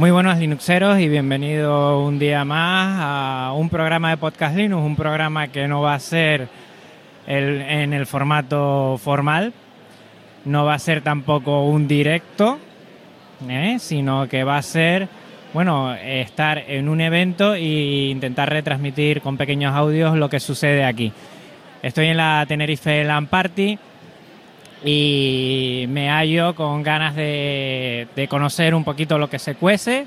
Muy buenos Linuxeros y bienvenido un día más a un programa de Podcast Linux, un programa que no va a ser el- en el formato formal, no va a ser tampoco un directo, ¿eh? sino que va a ser, bueno, estar en un evento e intentar retransmitir con pequeños audios lo que sucede aquí. Estoy en la Tenerife LAN Party y me hallo con ganas de, de conocer un poquito lo que se cuece.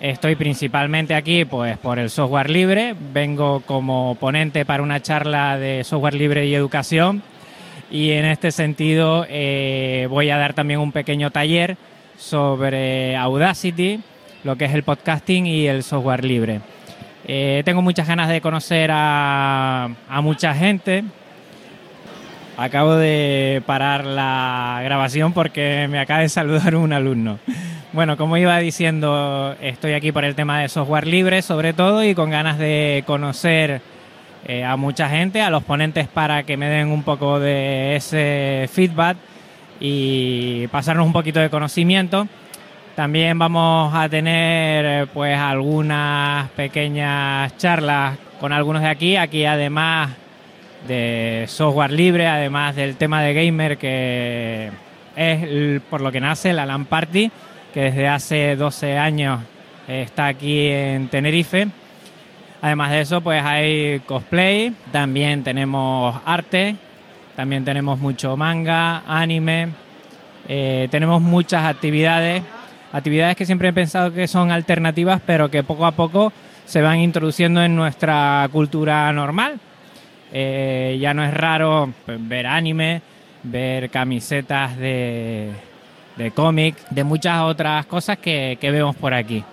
Estoy principalmente aquí pues por el software libre, vengo como ponente para una charla de software libre y educación y en este sentido eh, voy a dar también un pequeño taller sobre Audacity, lo que es el podcasting y el software libre. Eh, tengo muchas ganas de conocer a, a mucha gente, Acabo de parar la grabación porque me acaba de saludar un alumno. Bueno, como iba diciendo, estoy aquí por el tema de software libre sobre todo y con ganas de conocer eh, a mucha gente, a los ponentes para que me den un poco de ese feedback y pasarnos un poquito de conocimiento. También vamos a tener eh, pues algunas pequeñas charlas con algunos de aquí. Aquí además de software libre, además del tema de gamer que es por lo que nace la LAN Party, que desde hace 12 años está aquí en Tenerife. Además de eso, pues hay cosplay, también tenemos arte, también tenemos mucho manga, anime, eh, tenemos muchas actividades, actividades que siempre he pensado que son alternativas, pero que poco a poco se van introduciendo en nuestra cultura normal. Eh, ya no es raro ver anime, ver camisetas de, de cómic, de muchas otras cosas que, que vemos por aquí.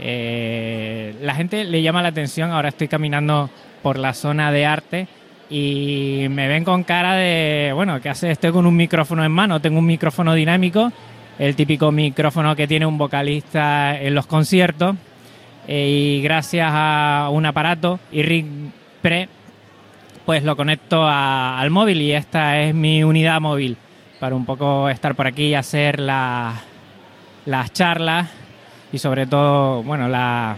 Eh, la gente le llama la atención, ahora estoy caminando por la zona de arte y me ven con cara de, bueno, ¿qué hace? Estoy con un micrófono en mano, tengo un micrófono dinámico, el típico micrófono que tiene un vocalista en los conciertos eh, y gracias a un aparato IRIG Pre pues lo conecto al móvil y esta es mi unidad móvil para un poco estar por aquí y hacer la- las charlas y sobre todo, bueno, la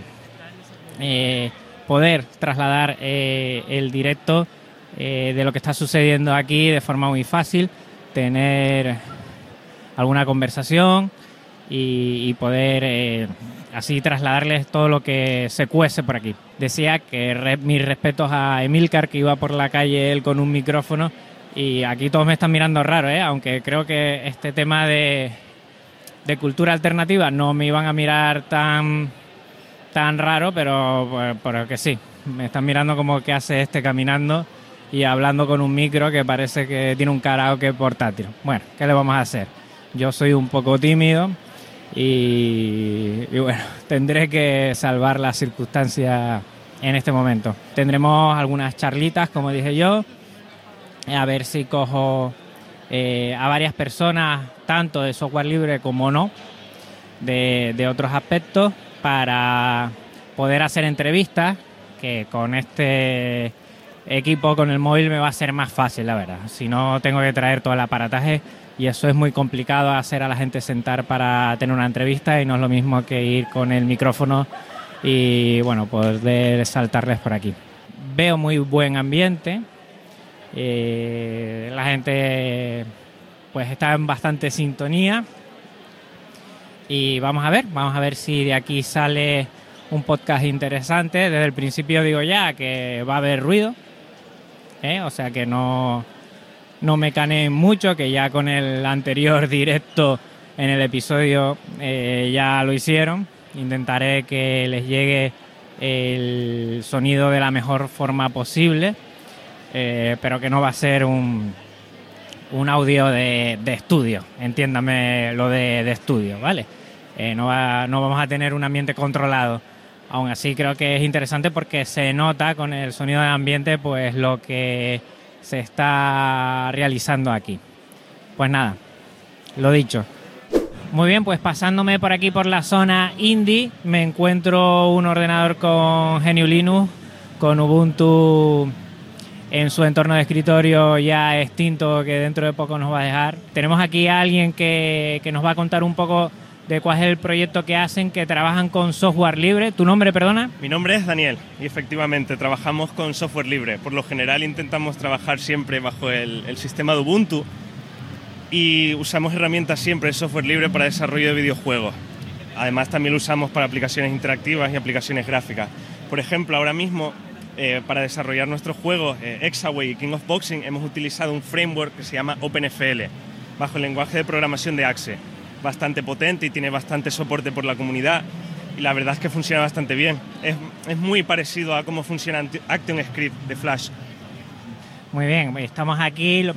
eh, poder trasladar eh, el directo eh, de lo que está sucediendo aquí de forma muy fácil, tener alguna conversación y, y poder así trasladarles todo lo que se cuece por aquí. Decía que re- mis respetos a Emilcar, que iba por la calle él con un micrófono, y aquí todos me están mirando raro, ¿eh? aunque creo que este tema de, de cultura alternativa no me iban a mirar tan, tan raro, pero, pues, pero que sí, me están mirando como que hace este caminando y hablando con un micro que parece que tiene un karaoke portátil. Bueno, ¿qué le vamos a hacer? Yo soy un poco tímido y, bueno, tendré que salvar las circunstancias en este momento. Tendremos algunas charlitas, como dije yo, a ver si cojo eh, a varias personas, tanto de software libre como no, de otros aspectos, para poder hacer entrevistas, que con este equipo, con el móvil, me va a ser más fácil, la verdad. Si no, tengo que traer todo el aparataje y eso es muy complicado hacer a la gente sentar para tener una entrevista y no es lo mismo que ir con el micrófono y, bueno, poder saltarles por aquí. Veo muy buen ambiente, eh, la gente pues está en bastante sintonía y vamos a ver, vamos a ver si de aquí sale un podcast interesante. Desde el principio digo ya que va a haber ruido, ¿eh? o sea que no, no me caneen mucho, que ya con el anterior directo en el episodio eh, ya lo hicieron. Intentaré que les llegue el sonido de la mejor forma posible, eh, pero que no va a ser un, un audio de, de estudio, entiéndame lo de, de estudio, ¿vale? Eh, no, va- no vamos a tener un ambiente controlado. Aún así creo que es interesante porque se nota con el sonido de ambiente pues lo que se está realizando aquí. Pues nada, lo dicho. Muy bien, pues pasándome por aquí por la zona indie, me encuentro un ordenador con GNU Linux, con Ubuntu en su entorno de escritorio ya extinto que dentro de poco nos va a dejar. Tenemos aquí a alguien que, que nos va a contar un poco de cuál es el proyecto que hacen, que trabajan con software libre. ¿Tu nombre, perdona? Mi nombre es Daniel y efectivamente trabajamos con software libre. Por lo general intentamos trabajar siempre bajo el, el sistema de Ubuntu y usamos herramientas siempre de software libre para desarrollo de videojuegos. Además también lo usamos para aplicaciones interactivas y aplicaciones gráficas. Por ejemplo, ahora mismo eh, para desarrollar nuestros juegos eh, Exaway y King of Boxing hemos utilizado un framework que se llama OpenFL bajo el lenguaje de programación de Axe bastante potente y tiene bastante soporte por la comunidad y la verdad es que funciona bastante bien. Es, es muy parecido a cómo funciona ActionScript de Flash. Muy bien, estamos aquí.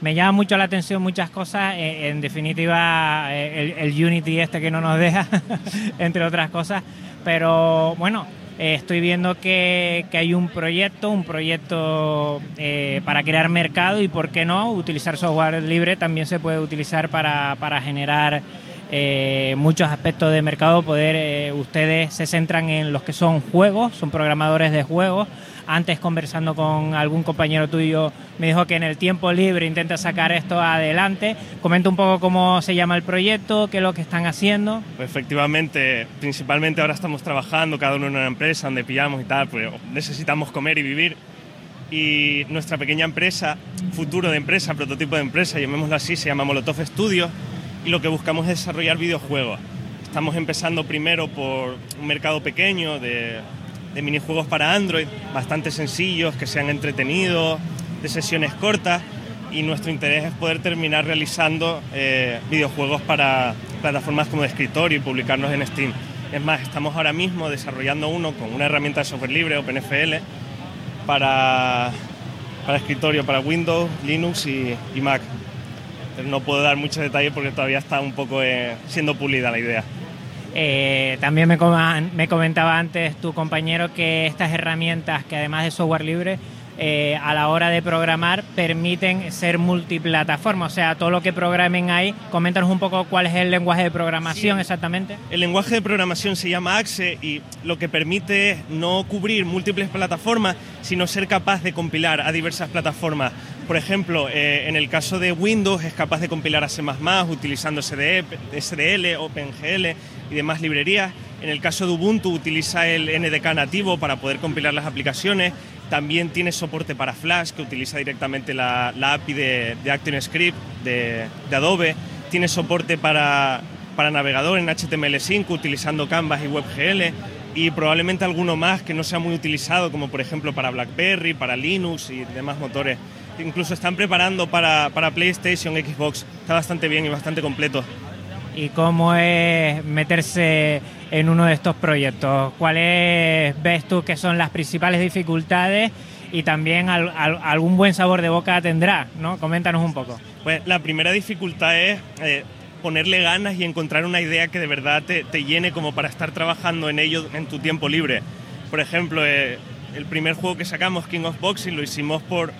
Me llama mucho la atención muchas cosas, eh, en definitiva eh, el, el Unity este que no nos deja, entre otras cosas, pero bueno, eh, estoy viendo que, que, hay un proyecto, un proyecto eh, para crear mercado y, ¿por qué no? Utilizar software libre también se puede utilizar para, para generar eh, muchos aspectos de mercado. Poder, ustedes se centran en los que son juegos, son programadores de juegos, antes conversando con algún compañero tuyo me dijo que en el tiempo libre intenta sacar esto adelante. Comenta un poco cómo se llama el proyecto, qué es lo que están haciendo. Pues efectivamente, principalmente ahora estamos trabajando cada uno en una empresa donde pillamos y tal, pues necesitamos comer y vivir. Y nuestra pequeña empresa, futuro de empresa, prototipo de empresa, llamémoslo así, se llama Molotov Studios y lo que buscamos es desarrollar videojuegos. Estamos empezando primero por un mercado pequeño de de minijuegos para Android, bastante sencillos, que sean entretenidos, de sesiones cortas y nuestro interés es poder terminar realizando eh, videojuegos para plataformas como de escritorio y publicarlos en Steam. Es más, estamos ahora mismo desarrollando uno con una herramienta de software libre, OpenFL, para, para escritorio, para Windows, Linux y, y Mac. no puedo dar muchos detalles porque todavía está un poco eh, siendo pulida la idea. Eh, también me, me, comentaba antes tu compañero que estas herramientas, que además de software libre, eh, a la hora de programar permiten ser multiplataforma, o sea, todo lo que programen ahí. Coméntanos un poco cuál es el lenguaje de programación sí. exactamente. El lenguaje de programación se llama AXE y lo que permite es no cubrir múltiples plataformas, sino ser capaz de compilar a diversas plataformas. Por ejemplo, eh, en el caso de Windows es capaz de compilar a C++ utilizando SDE, SDL, OpenGL y demás librerías. En el caso de Ubuntu utiliza el NDK nativo para poder compilar las aplicaciones. También tiene soporte para Flash, que utiliza directamente la, la API de, de ActionScript de, Adobe. Tiene soporte para, para navegador en HTML5 utilizando Canvas y WebGL. Y probablemente alguno más que no sea muy utilizado, como por ejemplo para BlackBerry, para Linux y demás motores. Incluso están preparando para, para PlayStation, Xbox. Está bastante bien y bastante completo y cómo es meterse en uno de estos proyectos. ¿Cuáles ves tú que son las principales dificultades y también al, al, algún buen sabor de boca tendrá? ¿no? Coméntanos un poco. Pues la primera dificultad es eh, ponerle ganas y encontrar una idea que de verdad te, te, llene como para estar trabajando en ello en tu tiempo libre. Por ejemplo, eh, el primer juego que sacamos, King of Boxing, lo hicimos por,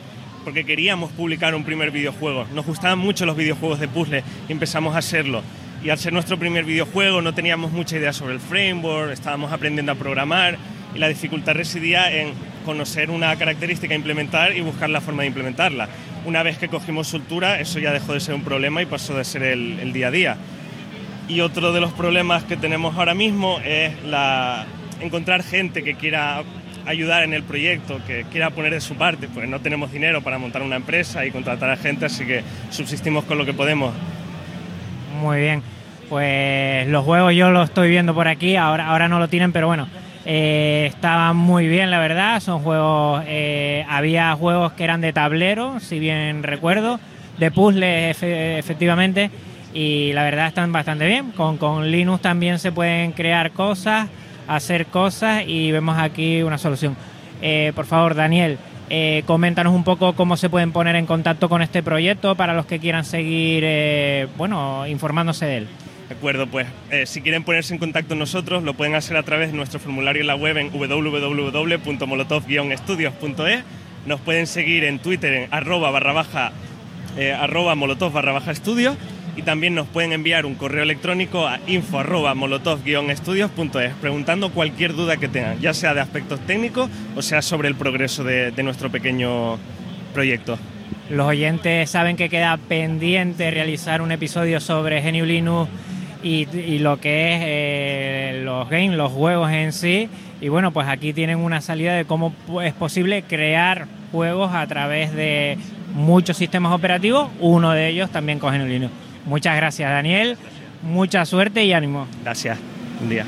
porque queríamos publicar un primer videojuego. Nos gustaban mucho los videojuegos de puzzle y empezamos a hacerlo y al ser nuestro primer videojuego no teníamos mucha idea sobre el framework, estábamos aprendiendo a programar y la dificultad residía en conocer una característica a implementar y buscar la forma de implementarla. Una vez que cogimos soltura, eso ya dejó de ser un problema y pasó de ser el, el día a día. Y otro de los problemas que tenemos ahora mismo es la, encontrar gente que quiera ayudar en el proyecto, que quiera poner de su parte, pues no tenemos dinero para montar una empresa y contratar a gente, así que subsistimos con lo que podemos. Muy bien. Pues los juegos yo los estoy viendo por aquí, ahora, ahora no lo tienen, pero bueno, eh, estaban muy bien, la verdad. Son juegos, eh, había juegos que eran de tablero, si bien recuerdo, de puzzles efe, efectivamente, y la verdad están bastante bien. Con, con Linux también se pueden crear cosas, hacer cosas y vemos aquí una solución. Eh, por favor, Daniel, eh, coméntanos un poco cómo se pueden poner en contacto con este proyecto para los que quieran seguir, eh, bueno, informándose de él. De acuerdo, pues eh, si quieren ponerse en contacto con nosotros, lo pueden hacer a través de nuestro formulario en la web en www.molotov-estudios.es. Nos pueden seguir en Twitter en arroba barra baja, eh, arroba molotov barra baja estudios y también nos pueden enviar un correo electrónico a info arroba molotov-estudios.es preguntando cualquier duda que tengan, ya sea de aspectos técnicos o sea sobre el progreso de, de nuestro pequeño proyecto. Los oyentes saben que queda pendiente realizar un episodio sobre GNU Linux y, y lo que es eh, los games, los juegos en sí. Y bueno, pues aquí tienen una salida de cómo es posible crear juegos a través de muchos sistemas operativos, uno de ellos también con GNU Linux. Muchas gracias, Daniel. Mucha suerte y ánimo. Gracias. Un día.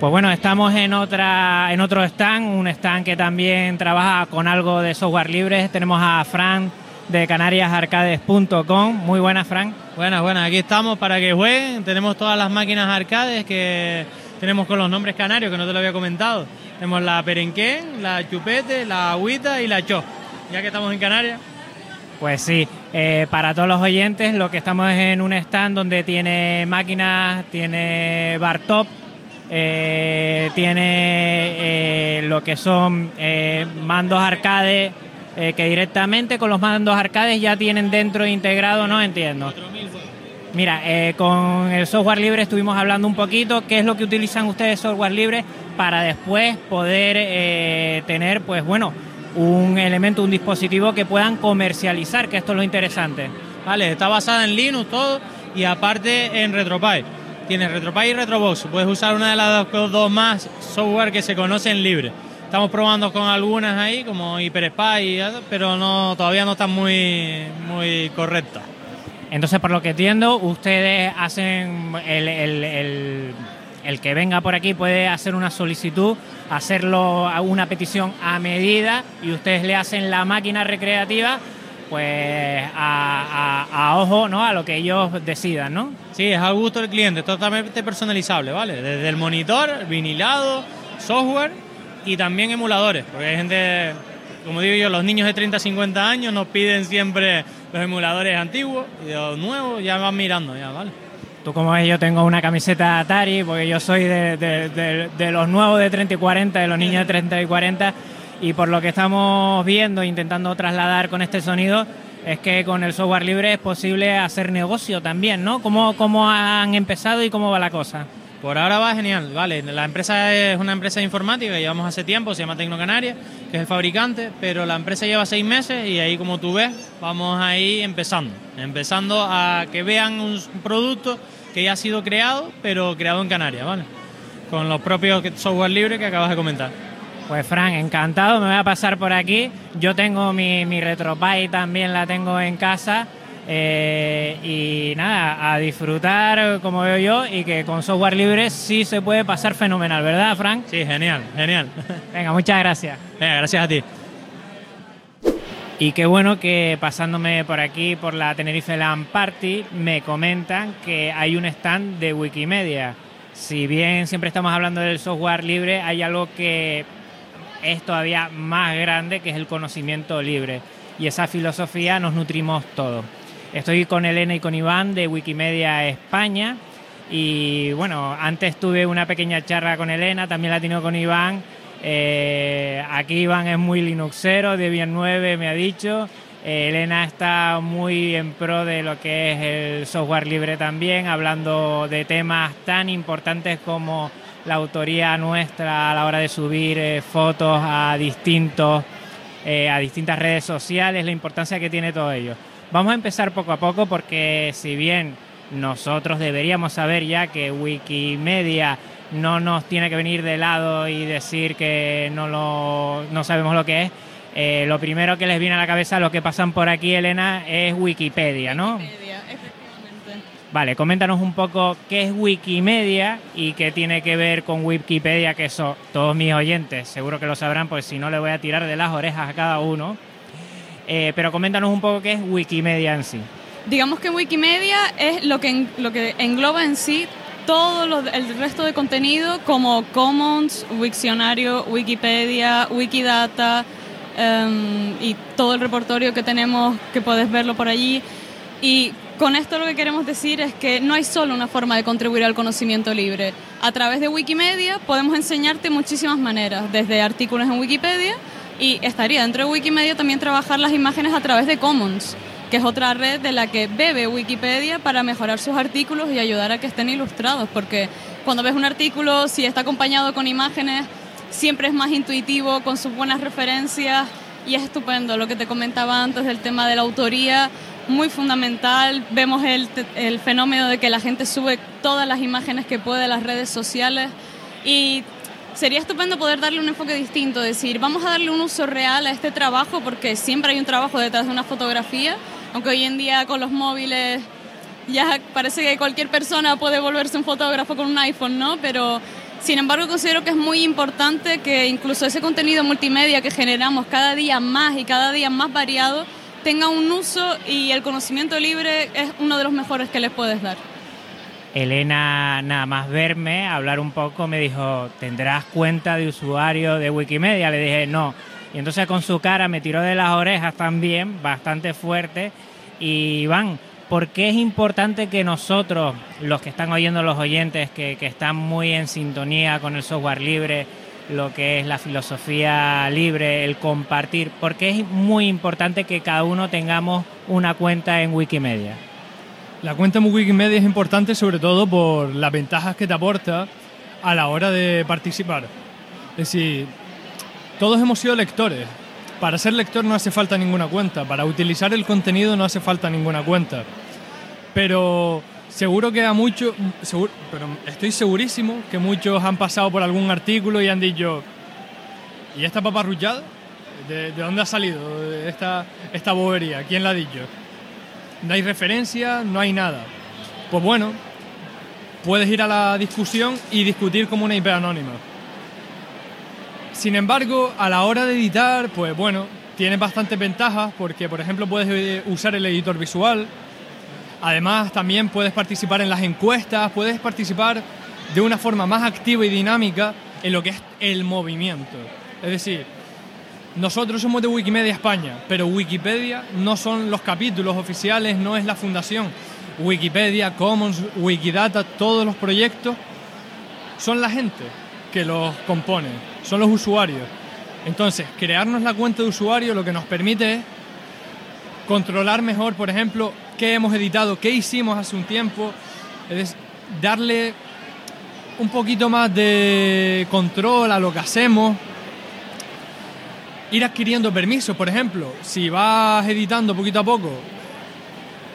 Pues bueno, estamos en otra en otro stand, un stand que también trabaja con algo de software libre. Tenemos a Fran de canariasarcades.com. Muy buenas, Fran. Buenas, buenas. Aquí estamos para que jueguen. Tenemos todas las máquinas arcades que tenemos con los nombres canarios, que no te lo había comentado. Tenemos la Perenquén, la Chupete, la Agüita y la Cho. Ya que estamos en Canarias. Pues sí, eh, para todos los oyentes, lo que estamos es en un stand donde tiene máquinas, tiene bar top, eh, tiene eh, lo que son mandos arcade eh, que directamente con los mandos arcades ya tienen dentro integrado, no entiendo. Mira, eh, con el software libre estuvimos hablando un poquito, qué es lo que utilizan ustedes software libre para después poder eh, tener, pues bueno, un elemento, un dispositivo que puedan comercializar, que esto es lo interesante. Vale, está basada en Linux todo y aparte en RetroPie. Tienes RetroPie y RetroBox. Puedes usar una de las dos, más software que se conocen libre. Estamos probando con algunas ahí, como HyperSpy, pero no, todavía no están muy, muy correctas. Entonces, por lo que entiendo, ustedes hacen el, el- el- el que venga por aquí puede hacer una solicitud, hacerlo a una petición a medida y ustedes le hacen la máquina recreativa, pues a, a- a ojo, ¿no? A lo que ellos decidan, ¿no? Sí, es al gusto del cliente, totalmente personalizable, ¿vale? Desde el monitor, vinilado, software y también emuladores, porque hay gente, como digo yo, los niños de 30, 50 años nos piden siempre los emuladores antiguos y los nuevos ya van mirando, ya, ¿vale? Tú como ves, yo tengo una camiseta Atari, porque yo soy de, de- de- los nuevos de 30 y 40, de los niños de 30 y 40, y por lo que estamos viendo, intentando trasladar con este sonido, es que con el software libre es posible hacer negocio también, ¿no? ¿Cómo, cómo han empezado y cómo va la cosa? Por ahora va genial, vale. La empresa es una empresa informática que llevamos hace tiempo, se llama Tecnocanaria, que es el fabricante, pero la empresa lleva seis meses y ahí, como tú ves, vamos ahí empezando. Empezando a que vean un producto que ya ha sido creado, pero creado en Canarias, ¿vale? Con los propios software libres que acabas de comentar. Pues Fran, encantado, me voy a pasar por aquí. Yo tengo mi, mi RetroPie, también la tengo en casa. Eh, y nada, a disfrutar como veo yo y que con software libre sí se puede pasar fenomenal, ¿verdad, Frank? Sí, genial, genial. Venga, muchas gracias. Venga, gracias a ti. Y qué bueno que pasándome por aquí, por la Tenerife Land Party, me comentan que hay un stand de Wikimedia. Si bien siempre estamos hablando del software libre, hay algo que es todavía más grande, que es el conocimiento libre. Y esa filosofía nos nutrimos todos. Estoy con Elena y con Iván de Wikimedia España. Y bueno, antes tuve una pequeña charla con Elena, también la he tenido con Iván. Eh, aquí Iván es muy Linuxero, Debian 9 me ha dicho. Eh, Elena está muy en pro de lo que es el software libre también, hablando de temas tan importantes como la autoría nuestra a la hora de subir eh, fotos a distintos a distintas redes sociales, la importancia que tiene todo ello. Vamos a empezar poco a poco porque si bien nosotros deberíamos saber ya que Wikimedia no nos tiene que venir de lado y decir que no, lo, no sabemos lo que es, eh, lo primero que les viene a la cabeza, lo que pasan por aquí, Elena, es Wikipedia, ¿no? Wikipedia, efectivamente. Vale, coméntanos un poco qué es Wikimedia y qué tiene que ver con Wikipedia, que eso todos mis oyentes seguro que lo sabrán, pues si no le voy a tirar de las orejas a cada uno. Eh, pero coméntanos un poco qué es Wikimedia en sí. Digamos que Wikimedia es lo que, lo que engloba en sí todo lo- el resto de contenido como Commons, Wiktionario, Wikipedia, Wikidata em, y todo el repertorio que tenemos que puedes verlo por allí. Y Con esto lo que queremos decir es que no hay solo una forma de contribuir al conocimiento libre. A través de Wikimedia podemos enseñarte muchísimas maneras, desde artículos en Wikipedia y estaría dentro de Wikimedia también trabajar las imágenes a través de Commons, que es otra red de la que bebe Wikipedia para mejorar sus artículos y ayudar a que estén ilustrados, porque cuando ves un artículo, si está acompañado con imágenes, siempre es más intuitivo, con sus buenas referencias y es estupendo. Lo que te comentaba antes del tema de la autoría, muy fundamental. Vemos el, el, fenómeno de que la gente sube todas las imágenes que puede a las redes sociales y sería estupendo poder darle un enfoque distinto, decir, vamos a darle un uso real a este trabajo porque siempre hay un trabajo detrás de una fotografía, aunque hoy en día con los móviles ya parece que cualquier persona puede volverse un fotógrafo con un iPhone, ¿no? Pero sin embargo, considero que es muy importante que incluso ese contenido multimedia que generamos cada día más y cada día más variado tenga un uso y el conocimiento libre es uno de los mejores que les puedes dar. Elena, nada más verme, hablar un poco, me dijo, ¿tendrás cuenta de usuario de Wikimedia? Le dije, no. Y entonces con su cara me tiró de las orejas también, bastante fuerte. Y van, ¿por qué es importante que nosotros, los que están oyendo los oyentes, que, están muy en sintonía con el software libre, lo que es la filosofía libre, el compartir, ¿por qué es muy importante que cada uno tengamos una cuenta en Wikimedia? La cuenta en Wikimedia es importante sobre todo por las ventajas que te aporta a la hora de participar. Es decir, todos hemos sido lectores, para ser lector no hace falta ninguna cuenta, para utilizar el contenido no hace falta ninguna cuenta. Pero seguro que a muchos, pero estoy segurísimo que muchos han pasado por algún artículo y han dicho, ¿y esta paparruchada? ¿De, ¿De, dónde ha salido esta, esta bobería? ¿Quién la ha dicho? No hay referencia, no hay nada. Pues bueno, puedes ir a la discusión y discutir como una IP anónima. Sin embargo, a la hora de editar, pues bueno, tiene bastantes ventajas porque, por ejemplo, puedes eh, usar el editor visual. Además, también puedes participar en las encuestas, puedes participar de una forma más activa y dinámica en lo que es el movimiento. Es decir, nosotros somos de Wikimedia España, pero Wikipedia no son los capítulos oficiales, no es la fundación. Wikipedia, Commons, Wikidata, todos los proyectos son la gente que los compone, son los usuarios. Entonces, crearnos la cuenta de usuario lo que nos permite es controlar mejor, por ejemplo, qué hemos editado, qué hicimos hace un tiempo, es darle un poquito más de control a lo que hacemos, ir adquiriendo permisos, por ejemplo, si vas editando poquito a poco,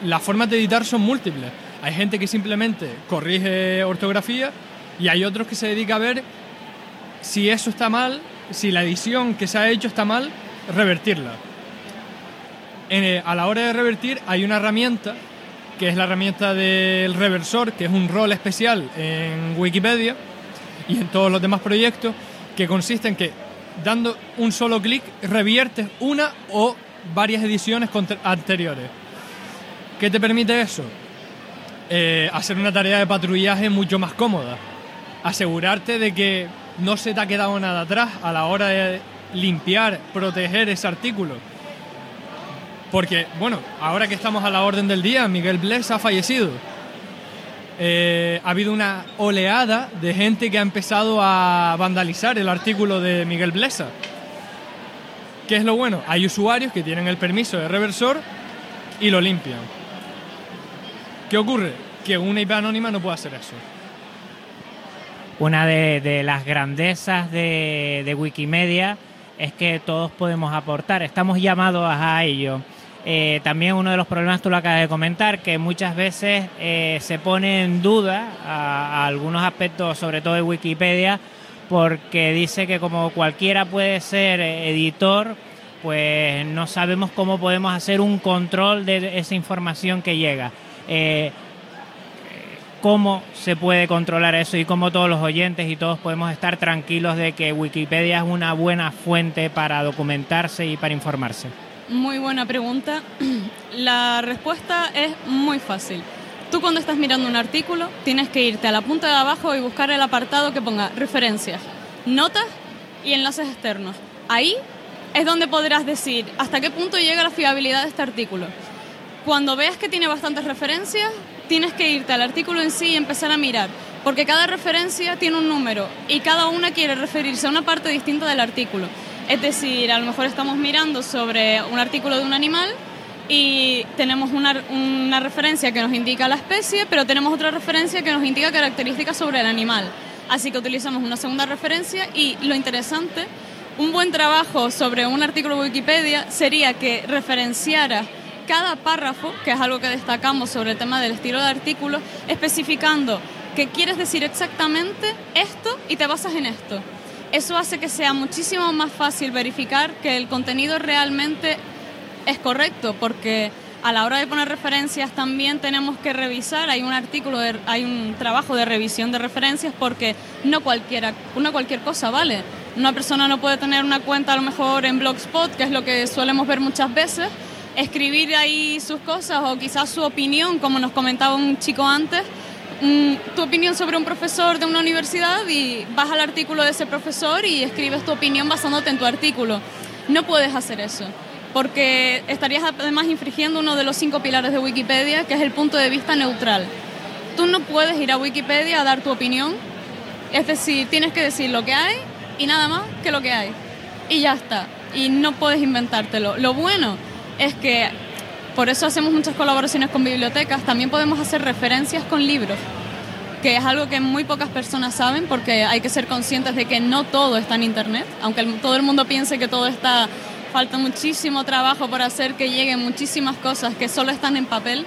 las formas de editar son múltiples. Hay gente que simplemente corrige ortografía y hay otros que se dedica a ver si eso está mal, si la edición que se ha hecho está mal, revertirla. Eh, a la hora de revertir hay una herramienta, que es la herramienta del reversor, que es un rol especial en Wikipedia y en todos los demás proyectos, que consiste en que dando un solo clic reviertes una o varias ediciones anteriores. ¿Qué te permite eso? Eh, hacer una tarea de patrullaje mucho más cómoda. Asegurarte de que no se te ha quedado nada atrás a la hora de limpiar, proteger ese artículo. Porque, bueno, ahora que estamos a la orden del día, Miguel Bless ha fallecido. Eh, ha habido una oleada de gente que ha empezado a vandalizar el artículo de Miguel Blesa. ¿Qué es lo bueno? Hay usuarios que tienen el permiso de reversor y lo limpian. ¿Qué ocurre? Que una IP anónima no puede hacer eso una de, las grandezas de, Wikimedia es que todos podemos aportar, estamos llamados a ello. Eh, también uno de los problemas, tú lo acabas de comentar, que muchas veces eh, se pone en duda a, algunos aspectos, sobre todo de Wikipedia, porque dice que como cualquiera puede ser editor, pues no sabemos cómo podemos hacer un control de esa información que llega. Eh, cómo se puede controlar eso y cómo todos los oyentes y todos podemos estar tranquilos de que Wikipedia es una buena fuente para documentarse y para informarse? Muy buena pregunta. La respuesta es muy fácil. Tú cuando estás mirando un artículo tienes que irte a la punta de abajo y buscar el apartado que ponga referencias, notas y enlaces externos. Ahí es donde podrás decir hasta qué punto llega la fiabilidad de este artículo. cuando veas que tiene bastantes referencias, tienes que irte al artículo en sí y empezar a mirar, porque cada referencia tiene un número y cada una quiere referirse a una parte distinta del artículo. Es decir, a lo mejor estamos mirando sobre un artículo de un animal y tenemos una, una referencia que nos indica la especie, pero tenemos otra referencia que nos indica características sobre el animal. Así que utilizamos una segunda referencia y lo interesante, un buen trabajo sobre un artículo de Wikipedia sería que referenciara cada párrafo, que es algo que destacamos sobre el tema del estilo de artículo, especificando que quieres decir exactamente esto y te basas en esto. Eso hace que sea muchísimo más fácil verificar que el contenido realmente es correcto, porque a la hora de poner referencias también tenemos que revisar, hay un artículo, hay un trabajo de revisión de referencias porque no cualquiera, una cualquier cosa vale. Una persona no puede tener una cuenta a lo mejor en Blogspot, que es lo que solemos ver muchas veces, escribir ahí sus cosas o quizás su opinión, como nos comentaba un chico antes, tu opinión sobre un profesor de una universidad y vas al artículo de ese profesor y escribes tu opinión basándote en tu artículo. No puedes hacer eso, porque estarías además infringiendo uno de los cinco pilares de Wikipedia, que es el punto de vista neutral. Tú no puedes ir a Wikipedia a dar tu opinión, es decir, tienes que decir lo que hay y nada más que lo que hay. Y ya está. Y no puedes inventártelo. Lo bueno es que por eso hacemos muchas colaboraciones con bibliotecas, también podemos hacer referencias con libros, que es algo que muy pocas personas saben porque hay que ser conscientes de que no todo está en Internet, aunque todo el mundo piense que todo está, falta muchísimo trabajo por hacer que lleguen muchísimas cosas que solo están en papel.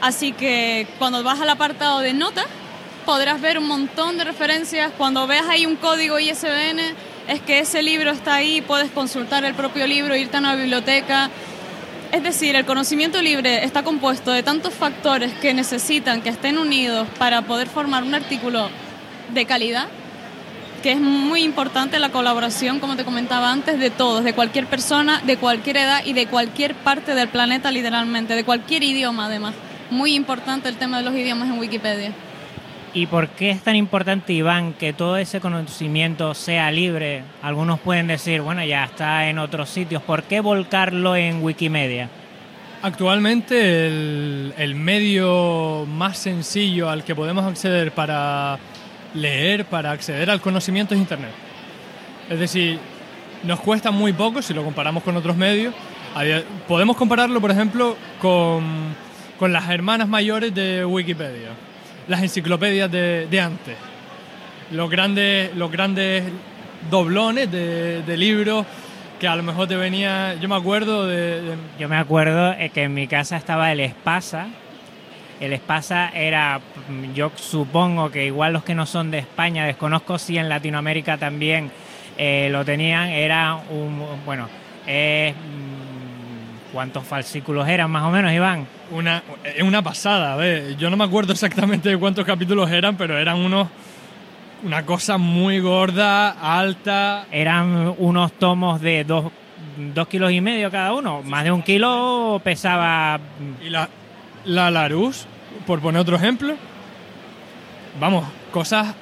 Así que cuando vas al apartado de notas, podrás ver un montón de referencias. Cuando veas ahí un código ISBN, es que ese libro está ahí, puedes consultar el propio libro, irte a una biblioteca es decir, el conocimiento libre está compuesto de tantos factores que necesitan que estén unidos para poder formar un artículo de calidad, que es muy importante la colaboración, como te comentaba antes, de todos, de cualquier persona, de cualquier edad y de cualquier parte del planeta literalmente, de cualquier idioma además. Muy importante el tema de los idiomas en Wikipedia. ¿Y por qué es tan importante, Iván, que todo ese conocimiento sea libre? Algunos pueden decir, bueno, ya está en otros sitios, ¿por qué volcarlo en Wikimedia? Actualmente el, medio más sencillo al que podemos acceder para leer, para acceder al conocimiento es Internet. Es decir, nos cuesta muy poco si lo comparamos con otros medios. Podemos compararlo, por ejemplo, con, con las hermanas mayores de Wikipedia las enciclopedias de, antes. Los grandes, los grandes doblones de, libros que a lo mejor te venía, yo me acuerdo de, Yo me acuerdo que en mi casa estaba el Espasa. El Espasa era, yo supongo que igual los que no son de España, desconozco si en Latinoamérica también eh, lo tenían, era un, bueno, ¿Cuántos fascículos eran más o menos, Iván? Una, es una pasada, ver, Yo no me acuerdo exactamente de cuántos capítulos eran, pero eran unos una cosa muy gorda, alta. Eran unos tomos de dos, dos kilos y medio cada uno. Más de un kilo pesaba. Y la, la Larus, por poner otro ejemplo. Vamos, cosas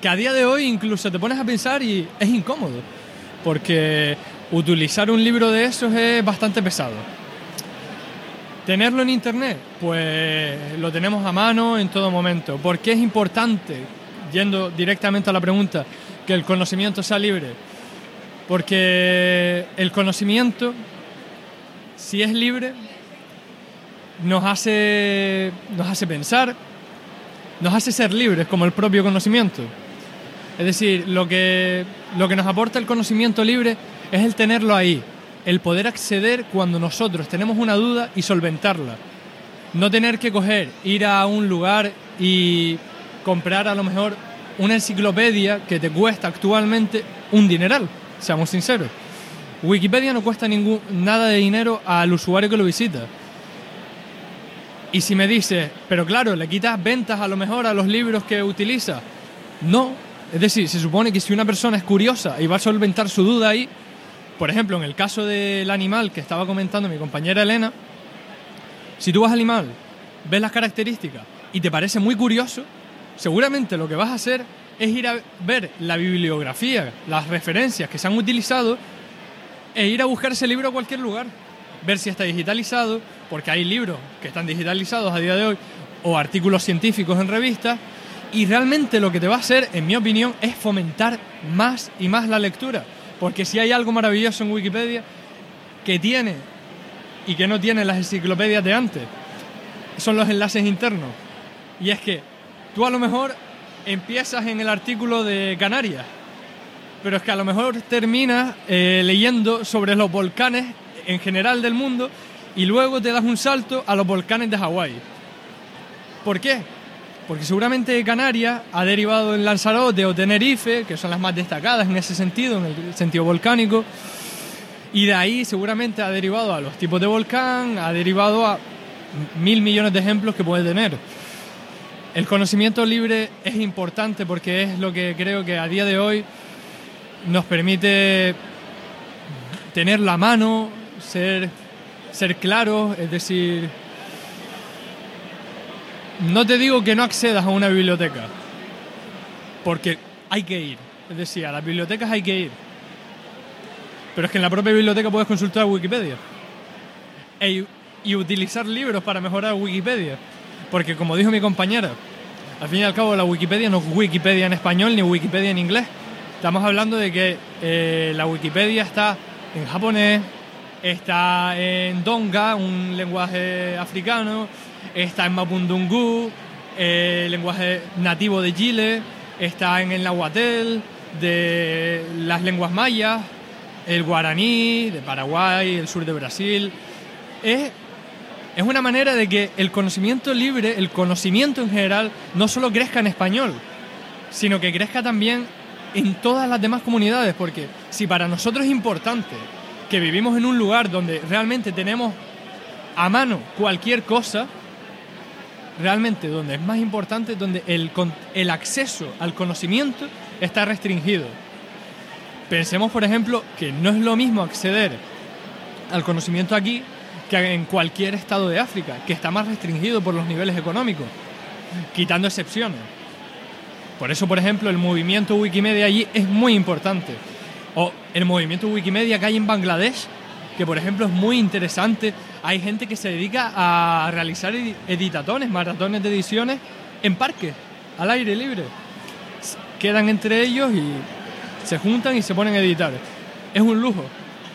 que a día de hoy incluso te pones a pensar y es incómodo. Porque utilizar un libro de esos es bastante pesado. Tenerlo en internet, pues lo tenemos a mano en todo momento. ¿Por qué es importante, yendo directamente a la pregunta, que el conocimiento sea libre? Porque el conocimiento, si es libre, nos hace, nos hace pensar, nos hace ser libres como el propio conocimiento. Es decir, lo que, lo que nos aporta el conocimiento libre es el tenerlo ahí, el poder acceder cuando nosotros tenemos una duda y solventarla. No tener que coger, ir a un lugar y comprar a lo mejor una enciclopedia que te cuesta actualmente un dineral, seamos sinceros. Wikipedia no cuesta ningún, nada de dinero al usuario que lo visita. Y si me dices, pero claro, le quitas ventas a lo mejor a los libros que utiliza. No, es decir, se supone que si una persona es curiosa y va a solventar su duda ahí, por ejemplo, en el caso del animal que estaba comentando mi compañera Elena, si tú vas al animal, ves las características y te parece muy curioso, seguramente lo que vas a hacer es ir a ver la bibliografía, las referencias que se han utilizado e ir a buscar ese libro a cualquier lugar. ver si está digitalizado, porque hay libros que están digitalizados a día de hoy, o artículos científicos en revistas, y realmente lo que te va a hacer, en mi opinión, es fomentar más y más la lectura. Porque si hay algo maravilloso en Wikipedia que tiene y que no tiene las enciclopedias de antes, son los enlaces internos. Y es que tú a lo mejor empiezas en el artículo de Canarias, pero es que a lo mejor terminas eh, leyendo sobre los volcanes en general del mundo y luego te das un salto a los volcanes de Hawái. ¿Por qué? Porque seguramente Canarias ha derivado en Lanzarote o Tenerife, que son las más destacadas en ese sentido, en el sentido volcánico, y de ahí seguramente ha derivado a los tipos de volcán, ha derivado a mil millones de ejemplos que puede tener. El conocimiento libre es importante porque es lo que creo que a día de hoy nos permite tener la mano, ser, ser claros, es decir, no te digo que no accedas a una biblioteca, porque hay que ir, es decir, a las bibliotecas hay que ir, pero es que en la propia biblioteca puedes consultar Wikipedia. E y utilizar libros para mejorar Wikipedia, porque como dijo mi compañera, al fin y al cabo la Wikipedia no es Wikipedia en español ni Wikipedia en inglés, estamos hablando de que eh, la Wikipedia está en japonés, está en Donga, un lenguaje africano, está en Mapundungu, el lenguaje nativo de Chile, está en el Nahuatl, de las lenguas mayas, el guaraní, de Paraguay, el sur de Brasil. Es, es una manera de que el conocimiento libre, el conocimiento en general, no solo crezca en español, sino que crezca también en todas las demás comunidades, porque si para nosotros es importante que vivimos en un lugar donde realmente tenemos a mano cualquier cosa, realmente donde es más importante, donde el, el acceso al conocimiento está restringido. Pensemos, por ejemplo, que no es lo mismo acceder al conocimiento aquí que en cualquier estado de África, que está más restringido por los niveles económicos, quitando excepciones. Por eso, por ejemplo, el movimiento Wikimedia allí es muy importante. O el movimiento Wikimedia que hay en Bangladesh, que por ejemplo es muy interesante. Hay gente que se dedica a realizar editatones, maratones de ediciones en parques, al aire libre. Quedan entre ellos y se juntan y se ponen a editar. Es un lujo,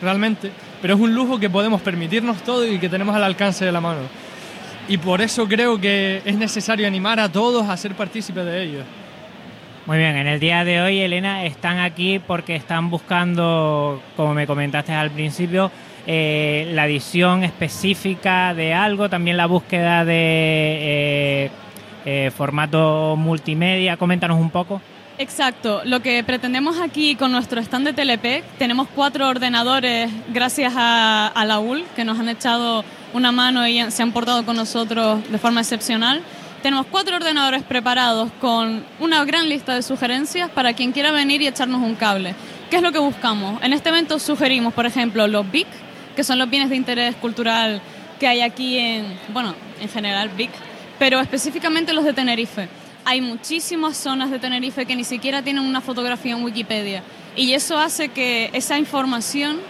realmente, pero es un lujo que podemos permitirnos todo y que tenemos al alcance de la mano. Y por eso creo que es necesario animar a todos a ser partícipes de ello. Muy bien, en el día de hoy, Elena, están aquí porque están buscando, como me comentaste al principio, eh, la edición específica de algo, también la búsqueda de eh, eh, formato multimedia. Coméntanos un poco. Exacto, lo que pretendemos aquí con nuestro stand de Telepec, tenemos cuatro ordenadores gracias a, a la UL, que nos han echado una mano y se han portado con nosotros de forma excepcional. Tenemos cuatro ordenadores preparados con una gran lista de sugerencias para quien quiera venir y echarnos un cable. ¿Qué es lo que buscamos? En este evento sugerimos, por ejemplo, los BIC, que son los bienes de interés cultural que hay aquí en, bueno, en general BIC, pero específicamente los de Tenerife. Hay muchísimas zonas de Tenerife que ni siquiera tienen una fotografía en Wikipedia y eso hace que esa información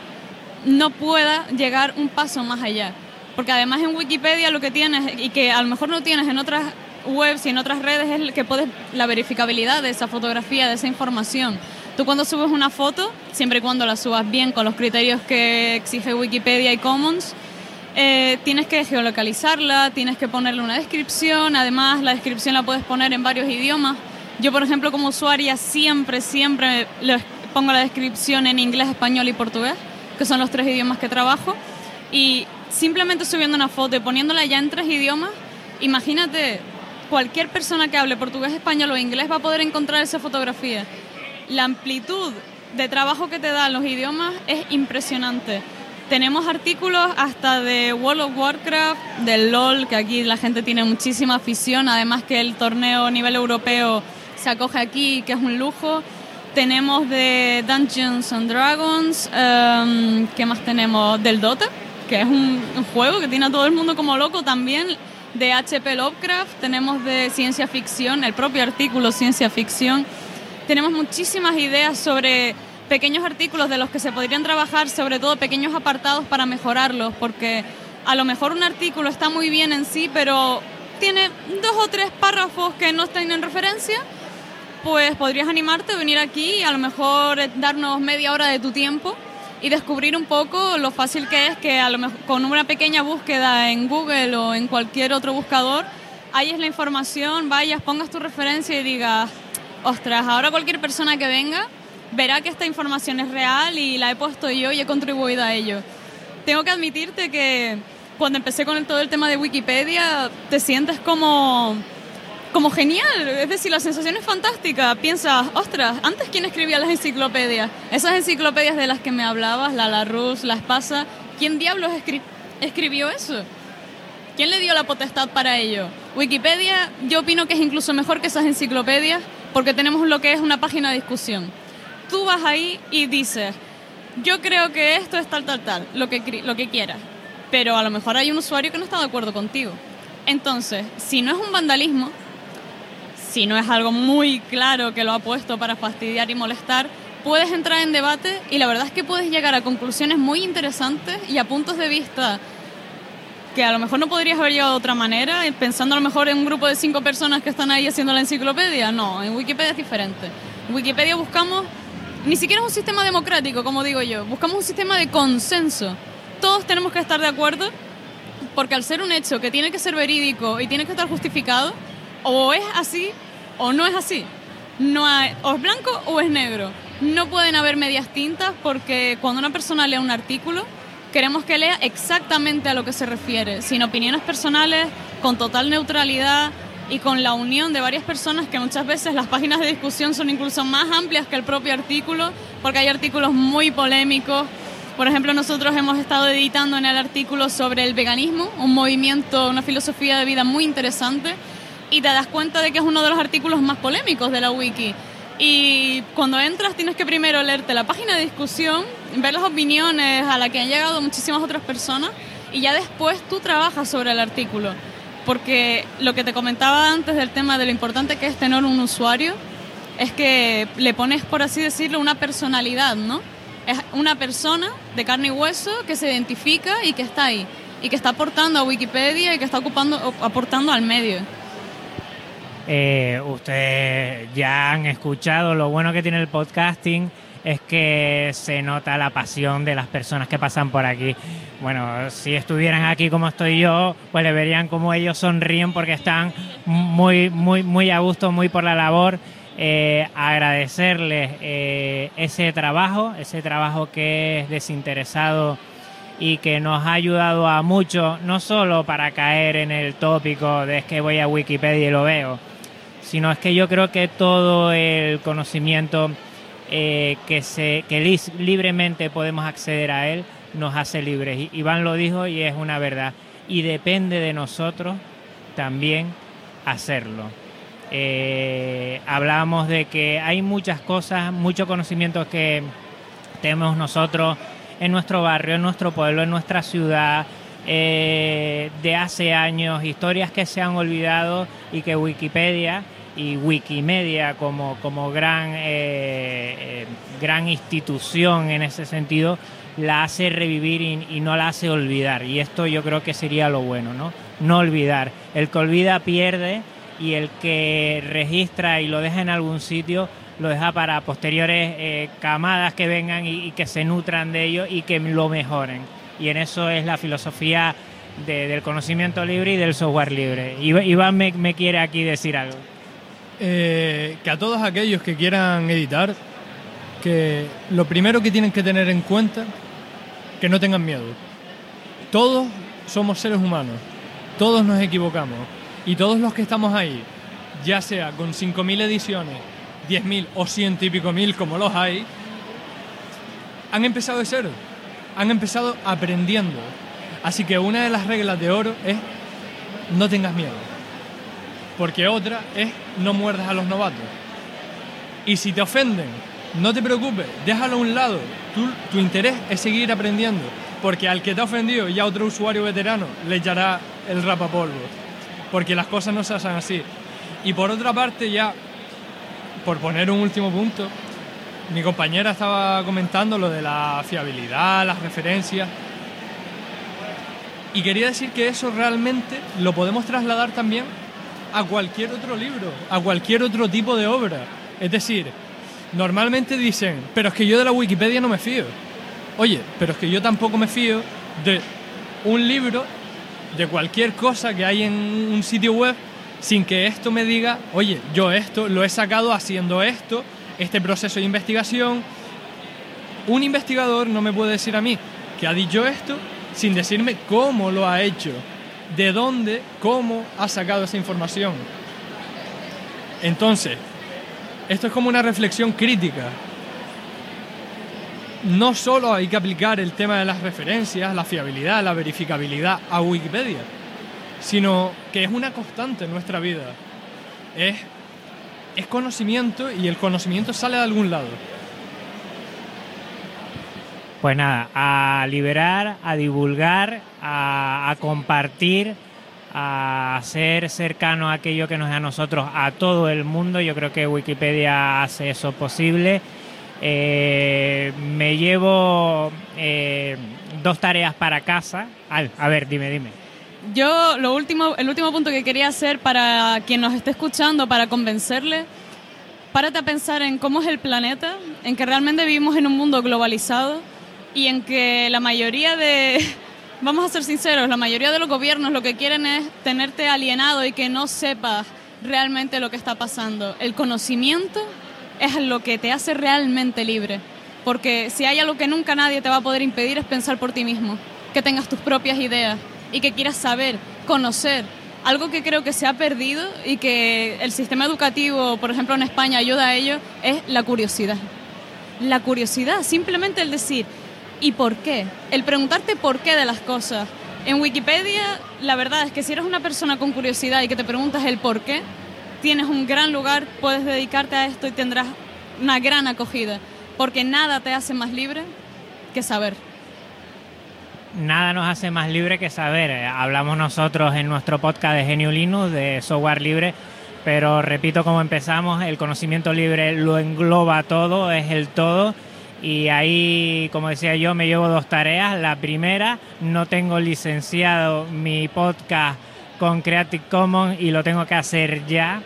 no pueda llegar un paso más allá. Porque además en Wikipedia lo que tienes y que a lo mejor no tienes en otras webs y en otras redes es que puedes la verificabilidad de esa fotografía, de esa información. Tú cuando subes una foto, siempre y cuando la subas bien con los criterios que exige Wikipedia y Commons, eh, tienes que geolocalizarla, tienes que ponerle una descripción, además la descripción la puedes poner en varios idiomas. Yo, por ejemplo, como usuaria siempre, siempre pongo la descripción en inglés, español y portugués, que son los tres idiomas que trabajo. Y simplemente subiendo una foto y poniéndola ya en tres idiomas, imagínate, cualquier persona que hable portugués, español o inglés va a poder encontrar esa fotografía. La amplitud de trabajo que te dan los idiomas es impresionante. Tenemos artículos hasta de World of Warcraft, del LOL, que aquí la gente tiene muchísima afición, además que el torneo a nivel europeo se acoge aquí, que es un lujo. Tenemos de Dungeons and Dragons, um, ¿qué más tenemos? Del Dota, que es un, juego que tiene a todo el mundo como loco también, de HP Lovecraft, tenemos de ciencia ficción, el propio artículo ciencia ficción. Tenemos muchísimas ideas sobre pequeños artículos de los que se podrían trabajar, sobre todo pequeños apartados para mejorarlos, porque a lo mejor un artículo está muy bien en sí, pero tiene dos o tres párrafos que no están en referencia, pues podrías animarte a venir aquí y a lo mejor darnos media hora de tu tiempo y descubrir un poco lo fácil que es que a lo mejor con una pequeña búsqueda en Google o en cualquier otro buscador, halles la información, vayas, pongas tu referencia y digas, ostras, ahora cualquier persona que venga verá que esta información es real y la he puesto yo y he contribuido a ello. Tengo que admitirte que cuando empecé con todo el tema de Wikipedia, te sientes como, como genial. Es decir, la sensación es fantástica. Piensas, ostras, antes quién escribía las enciclopedias? Esas enciclopedias de las que me hablabas, la Larousse, la Espasa, ¿quién diablos escribió eso? ¿Quién le dio la potestad para ello? Wikipedia, yo opino que es incluso mejor que esas enciclopedias porque tenemos lo que es una página de discusión. Tú vas ahí y dices, yo creo que esto es tal, tal, tal, lo que, lo que quieras pero a lo mejor hay un usuario que no está de acuerdo contigo. Entonces, si no es un vandalismo, si no es algo muy claro que lo ha puesto para fastidiar y molestar, puedes entrar en debate y la verdad es que puedes llegar a conclusiones muy interesantes y a puntos de vista que a lo mejor no podrías haber llegado de otra manera, pensando a lo mejor en un grupo de cinco personas que están ahí haciendo la enciclopedia. No, en Wikipedia es diferente. En Wikipedia buscamos, ni siquiera es un sistema democrático, como digo yo, buscamos un sistema de consenso todos tenemos que estar de acuerdo, porque al ser un hecho que tiene que ser verídico y tiene que estar justificado, o es así o no es así. O es blanco o es negro. No pueden haber medias tintas porque cuando una persona lee un artículo, queremos que lea exactamente a lo que se refiere, sin opiniones personales, con total neutralidad y con la unión de varias personas que muchas veces las páginas de discusión son incluso más amplias que el propio artículo, porque hay artículos muy polémicos por ejemplo, nosotros hemos estado editando en el artículo sobre el veganismo, un movimiento, una filosofía de vida muy interesante, y te das cuenta de que es uno de los artículos más polémicos de la wiki. Y cuando entras tienes que primero leerte la página de discusión, ver las opiniones a las que han llegado muchísimas otras personas, y ya después tú trabajas sobre el artículo. Porque lo que te comentaba antes del tema de lo importante que es tener un usuario, es que le pones, por así decirlo, una personalidad, ¿no? es una persona de carne y hueso que se identifica y que está ahí y que está aportando a Wikipedia y que está ocupando, aportando al medio. Eh, ustedes ya han escuchado lo bueno que tiene el podcasting es que se nota la pasión de las personas que pasan por aquí. Bueno, si estuvieran aquí como estoy yo, pues le verían como ellos sonríen porque están muy, muy, muy a gusto, muy por la labor eh, agradecerles eh, ese trabajo, ese trabajo que es desinteresado y que nos ha ayudado a mucho, no solo para caer en el tópico de es que voy a Wikipedia y lo veo, sino es que yo creo que todo el conocimiento eh, que, se, que libremente podemos acceder a él nos hace libres. Iván lo dijo y es una verdad. Y depende de nosotros también hacerlo eh, hablamos de que hay muchas cosas, muchos conocimientos que tenemos nosotros en nuestro barrio, en nuestro pueblo, en nuestra ciudad, eh, de hace años, historias que se han olvidado y que Wikipedia y Wikimedia como, como gran, eh, eh, gran institución en ese sentido la hace revivir y, y, no la hace olvidar. Y esto yo creo que sería lo bueno, ¿no? No olvidar. El que olvida pierde y el que registra y lo deja en algún sitio lo deja para posteriores eh, camadas que vengan y, que se nutran de ello y que lo mejoren. Y en eso es la filosofía del conocimiento libre y del software libre. Iván me, me quiere aquí decir algo. Eh, que a todos aquellos que quieran editar, que lo primero que tienen que tener en cuenta, que no tengan miedo. Todos somos seres humanos, todos nos equivocamos y todos los que estamos ahí, ya sea con 5.000 ediciones, 10.000 o ciento y pico mil como los hay, han empezado de cero, han empezado aprendiendo. Así que una de las reglas de oro es no tengas miedo, porque otra es no muerdas a los novatos. Y si te ofenden, no te preocupes, déjalo a un lado. tu interés es seguir aprendiendo, porque al que te ha ofendido ya otro usuario veterano le echará el rapapolvo porque las cosas no se hacen así. Y por otra parte, ya, por poner un último punto, mi compañera estaba comentando lo de la fiabilidad, las referencias. Y quería decir que eso realmente lo podemos trasladar también a cualquier otro libro, a cualquier otro tipo de obra. Es decir, normalmente dicen, pero es que yo de la Wikipedia no me fío. Oye, pero es que yo tampoco me fío de un libro, de cualquier cosa que hay en un sitio web, sin que esto me diga, oye, yo esto lo he sacado haciendo esto, este proceso de investigación. Un investigador no me puede decir a mí que ha dicho esto sin decirme cómo lo ha hecho, de dónde, cómo ha sacado esa información. Entonces, esto es como una reflexión crítica. No solo hay que aplicar el tema de las referencias, la fiabilidad, la verificabilidad a Wikipedia, sino que es una constante en nuestra vida. Es, es conocimiento y el conocimiento sale de algún lado. Pues nada, a liberar, a divulgar, a, compartir, a ser cercano a aquello que nos es a nosotros, a todo el mundo. Yo creo que Wikipedia hace eso posible. Eh, me llevo eh, dos tareas para casa. A ver, dime, dime. Yo lo último, el último punto que quería hacer para quien nos esté escuchando, para convencerle, párate a pensar en cómo es el planeta, en que realmente vivimos en un mundo globalizado y en que la mayoría de, vamos a ser sinceros, la mayoría de los gobiernos lo que quieren es tenerte alienado y que no sepas realmente lo que está pasando. El conocimiento es lo que te hace realmente libre, porque si hay algo que nunca nadie te va a poder impedir es pensar por ti mismo, que tengas tus propias ideas y que quieras saber, conocer. Algo que creo que se ha perdido y que el sistema educativo, por ejemplo en España, ayuda a ello, es la curiosidad. La curiosidad, simplemente el decir, ¿y por qué? El preguntarte por qué de las cosas. En Wikipedia, la verdad es que si eres una persona con curiosidad y que te preguntas el por qué, tienes un gran lugar, puedes dedicarte a esto y tendrás una gran acogida, porque nada te hace más libre que saber nada nos hace más libre que saber. Eh, hablamos nosotros en nuestro podcast de Genio Linux, de software libre, pero repito como empezamos, el conocimiento libre lo engloba todo, es el todo. Y ahí, como decía yo, me llevo dos tareas. La primera, no tengo licenciado mi podcast con Creative Commons y lo tengo que hacer ya,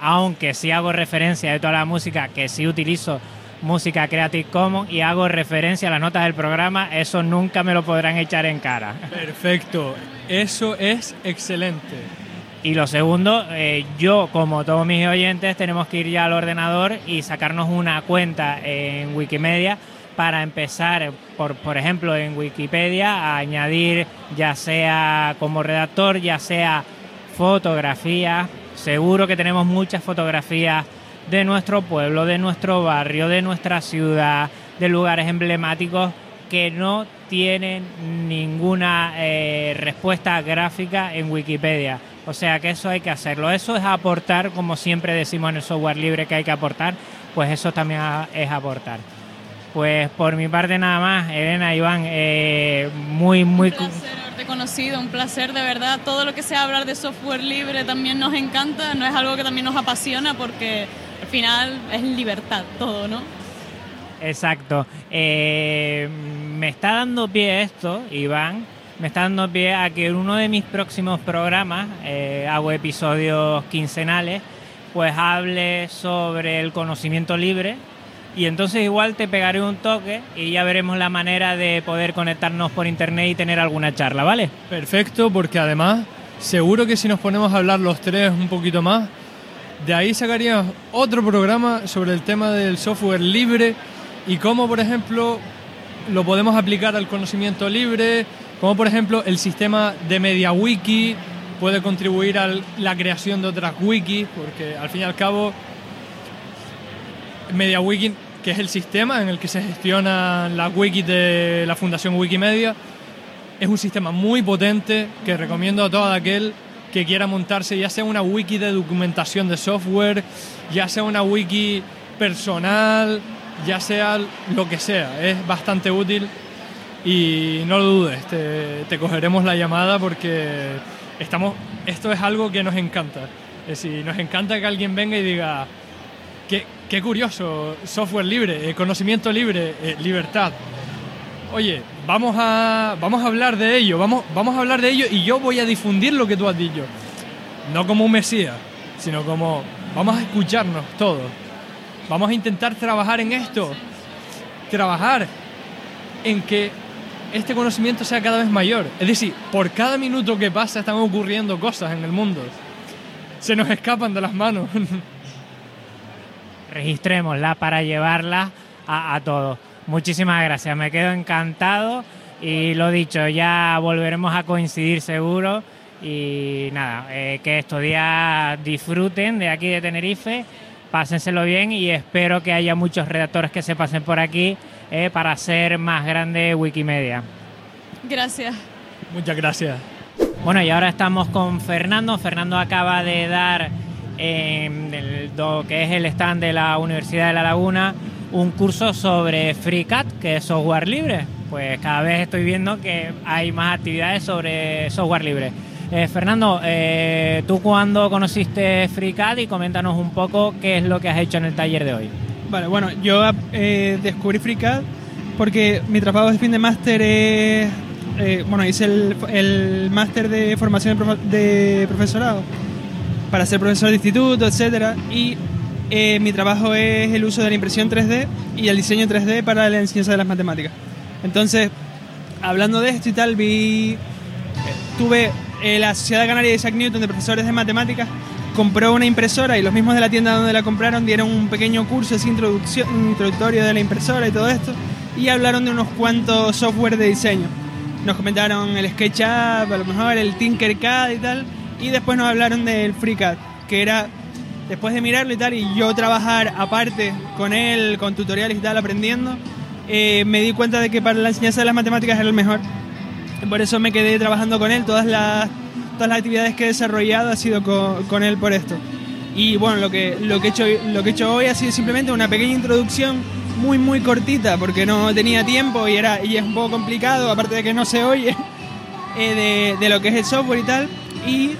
aunque si hago referencia de toda la música que sí utilizo música Creative Commons y hago referencia a las notas del programa, eso nunca me lo podrán echar en cara. Perfecto, eso es excelente. Y lo segundo, eh, yo como todos mis oyentes tenemos que ir ya al ordenador y sacarnos una cuenta en Wikimedia para empezar, por, por ejemplo, en Wikipedia, a añadir ya sea como redactor, ya sea fotografía. Seguro que tenemos muchas fotografías de nuestro pueblo, de nuestro barrio, de nuestra ciudad, de lugares emblemáticos que no tienen ninguna eh, respuesta gráfica en Wikipedia. O sea que eso hay que hacerlo. Eso es aportar, como siempre decimos en el software libre que hay que aportar, pues eso también es aportar. Pues por mi parte nada más, Elena, Iván, eh, muy, muy... Un placer haberte conocido, un placer de verdad. Todo lo que sea hablar de software libre también nos encanta, no es algo que también nos apasiona porque al final es libertad todo, ¿no? Exacto. Eh, me está dando pie esto, Iván, me está dando pie a que en uno de mis próximos programas, eh, hago episodios quincenales, pues hable sobre el conocimiento libre. Y entonces igual te pegaré un toque y ya veremos la manera de poder conectarnos por internet y tener alguna charla, ¿vale? Perfecto, porque además seguro que si nos ponemos a hablar los tres un poquito más, de ahí sacaríamos otro programa sobre el tema del software libre y cómo, por ejemplo, lo podemos aplicar al conocimiento libre, cómo, por ejemplo, el sistema de MediaWiki puede contribuir a la creación de otras wikis, porque al fin y al cabo, MediaWiki, que es el sistema en el que se gestionan las wikis de la Fundación Wikimedia, es un sistema muy potente que recomiendo a todo aquel que quiera montarse, ya sea una wiki de documentación de software, ya sea una wiki personal, ya sea lo que sea. Es bastante útil y no lo dudes, te, cogeremos la llamada porque estamos, esto es algo que nos encanta. Es decir, nos encanta que alguien venga y diga, ¿qué, qué curioso, software libre, eh, conocimiento libre, eh, libertad. Oye, vamos a, vamos a hablar de ello, vamos, vamos a hablar de ello y yo voy a difundir lo que tú has dicho. No como un mesías, sino como vamos a escucharnos todos. Vamos a intentar trabajar en esto. Trabajar en que este conocimiento sea cada vez mayor. Es decir, por cada minuto que pasa están ocurriendo cosas en el mundo. Se nos escapan de las manos. Registrémosla para llevarla a, a todos. Muchísimas gracias, me quedo encantado y lo dicho, ya volveremos a coincidir seguro y nada, eh, que estos días disfruten de aquí de Tenerife, pásenselo bien y espero que haya muchos redactores que se pasen por aquí eh, para hacer más grande Wikimedia. Gracias. Muchas gracias. Bueno, y ahora estamos con Fernando. Fernando acaba de dar en el, lo que es el stand de la Universidad de La Laguna un curso sobre FreeCAD, que es software libre. Pues cada vez estoy viendo que hay más actividades sobre software libre. Eh, Fernando, eh, ¿tú cuándo conociste FreeCAD y coméntanos un poco qué es lo que has hecho en el taller de hoy? Vale, bueno, yo eh, descubrí FreeCAD porque mi trabajo de fin de máster es... eh, bueno, hice el, el máster de formación de, profe- de profesorado para ser profesor de instituto, etcétera, y eh, mi trabajo es el uso de la impresión 3D y el diseño 3D para la enseñanza de las matemáticas. Entonces, hablando de esto y tal, vi eh, tuve la Sociedad Canaria de Isaac Newton de profesores de matemáticas compró una impresora y los mismos de la tienda donde la compraron dieron un pequeño curso así introducción, introductorio de la impresora y todo esto y hablaron de unos cuantos software de diseño. Nos comentaron el SketchUp, a lo mejor el Tinkercad y tal y después nos hablaron del FreeCAD, que era después de mirarlo y tal y yo trabajar aparte con él, con tutoriales y tal aprendiendo, eh, me di cuenta de que para la enseñanza de las matemáticas era el mejor. Por eso me quedé trabajando con él. Todas las, todas las actividades que he desarrollado ha sido con, con él por esto. Y bueno, lo que, lo, que he hecho, lo que he hecho hoy ha sido simplemente una pequeña introducción muy, muy cortita, porque no tenía tiempo y, era, y es un poco complicado, aparte de que no se oye, eh, de, de lo que es el software y tal. Y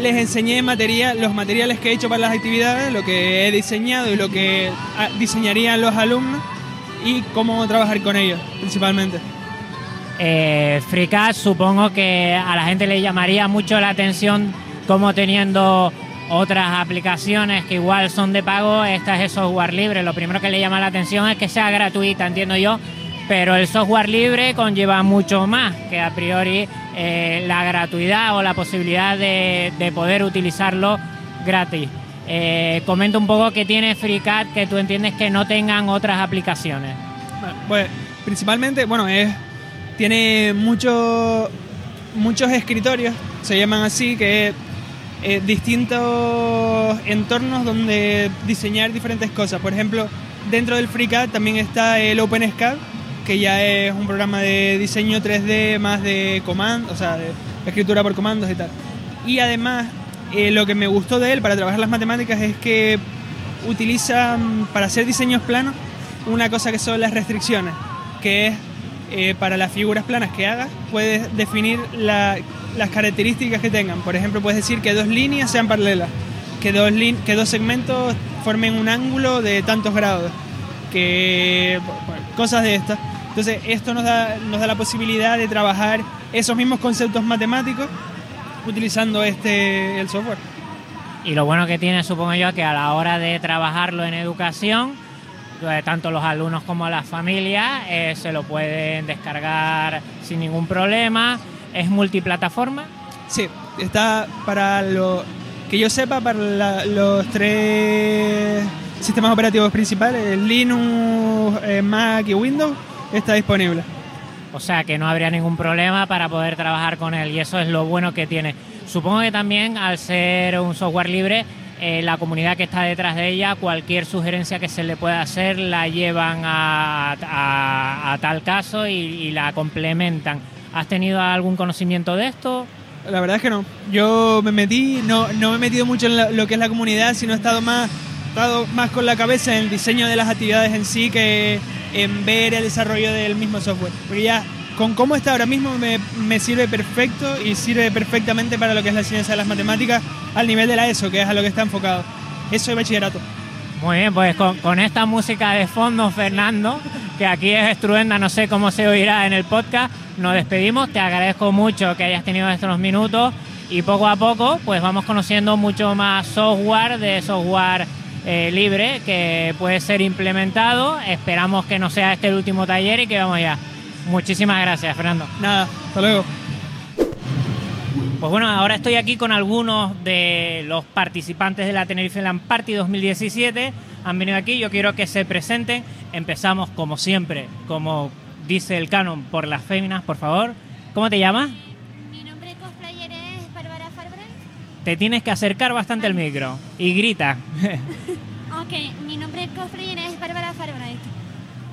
les enseñé materia, los materiales que he hecho para las actividades, lo que he diseñado y lo que ah, diseñarían los alumnos y cómo trabajar con ellos, principalmente. Eh, supongo que a la gente le llamaría mucho la atención como teniendo otras aplicaciones que igual son de pago, esta es el software libre. Lo primero que le llama la atención es que sea gratuita, entiendo yo, pero el software libre conlleva mucho más que a priori eh, la gratuidad o la posibilidad de, de poder utilizarlo gratis. Eh, comenta un poco qué tiene FreeCAD que tú entiendes que no tengan otras aplicaciones. Pues principalmente, bueno, es tiene mucho- muchos escritorios, se llaman así, que eh, distintos entornos donde diseñar diferentes cosas. Por ejemplo, dentro del FreeCAD también está el OpenSCAD, que ya es un programa de diseño 3D más de comandos, o sea, de escritura por comandos y tal. Y además, eh, lo que me gustó de él para trabajar las matemáticas es que utiliza para hacer diseños planos una cosa que son las restricciones, que es eh, para las figuras planas que hagas, puedes definir la- las características que tengan. Por ejemplo, puedes decir que dos líneas sean paralelas, que dos, que dos segmentos formen un ángulo de tantos grados, que cosas de estas. Entonces, esto nos da, nos da la posibilidad de trabajar esos mismos conceptos matemáticos utilizando este el software. Y lo bueno que tiene, supongo yo, que a la hora de trabajarlo en educación, tanto los alumnos como las familias eh, se lo pueden descargar sin ningún problema. Es multiplataforma. Sí, está para lo que yo sepa para la- los tres sistemas operativos principales, Linux, eh, Mac y Windows, está disponible. O sea que no habría ningún problema para poder trabajar con él y eso es lo bueno que tiene. Supongo que también al ser un software libre, eh, la comunidad que está detrás de ella, cualquier sugerencia que se le pueda hacer la llevan a, tal caso y, la complementan. ¿Has tenido algún conocimiento de esto? La verdad es que no. Yo me metí, no, no me he metido mucho en lo que es la comunidad, sino he estado más, estado más con la cabeza en el diseño de las actividades en sí que en ver el desarrollo del mismo software. Porque con cómo está ahora mismo me, sirve perfecto y sirve perfectamente para lo que es la enseñanza de las matemáticas al nivel de la ESO, que es a lo que está enfocado. Eso es bachillerato. Muy bien, pues con, con esta música de fondo, Fernando, que aquí es estruenda, no sé cómo se oirá en el podcast, nos despedimos. Te agradezco mucho que hayas tenido estos minutos y poco a poco pues vamos conociendo mucho más software de software eh, libre que puede ser implementado. Esperamos que no sea este el último taller y que vamos ya. Muchísimas gracias, Fernando. Nada, hasta luego. Pues bueno, ahora estoy aquí con algunos de los participantes de la Tenerife Land Party 2017. Han venido aquí, yo quiero que se presenten. Empezamos como siempre, como dice el canon, por las féminas, por favor. ¿Cómo te llamas? Mi nombre cosplayer es Bárbara Farbray. Te tienes que acercar bastante al micro y grita. Ok, mi nombre cosplayer es Bárbara Farbray.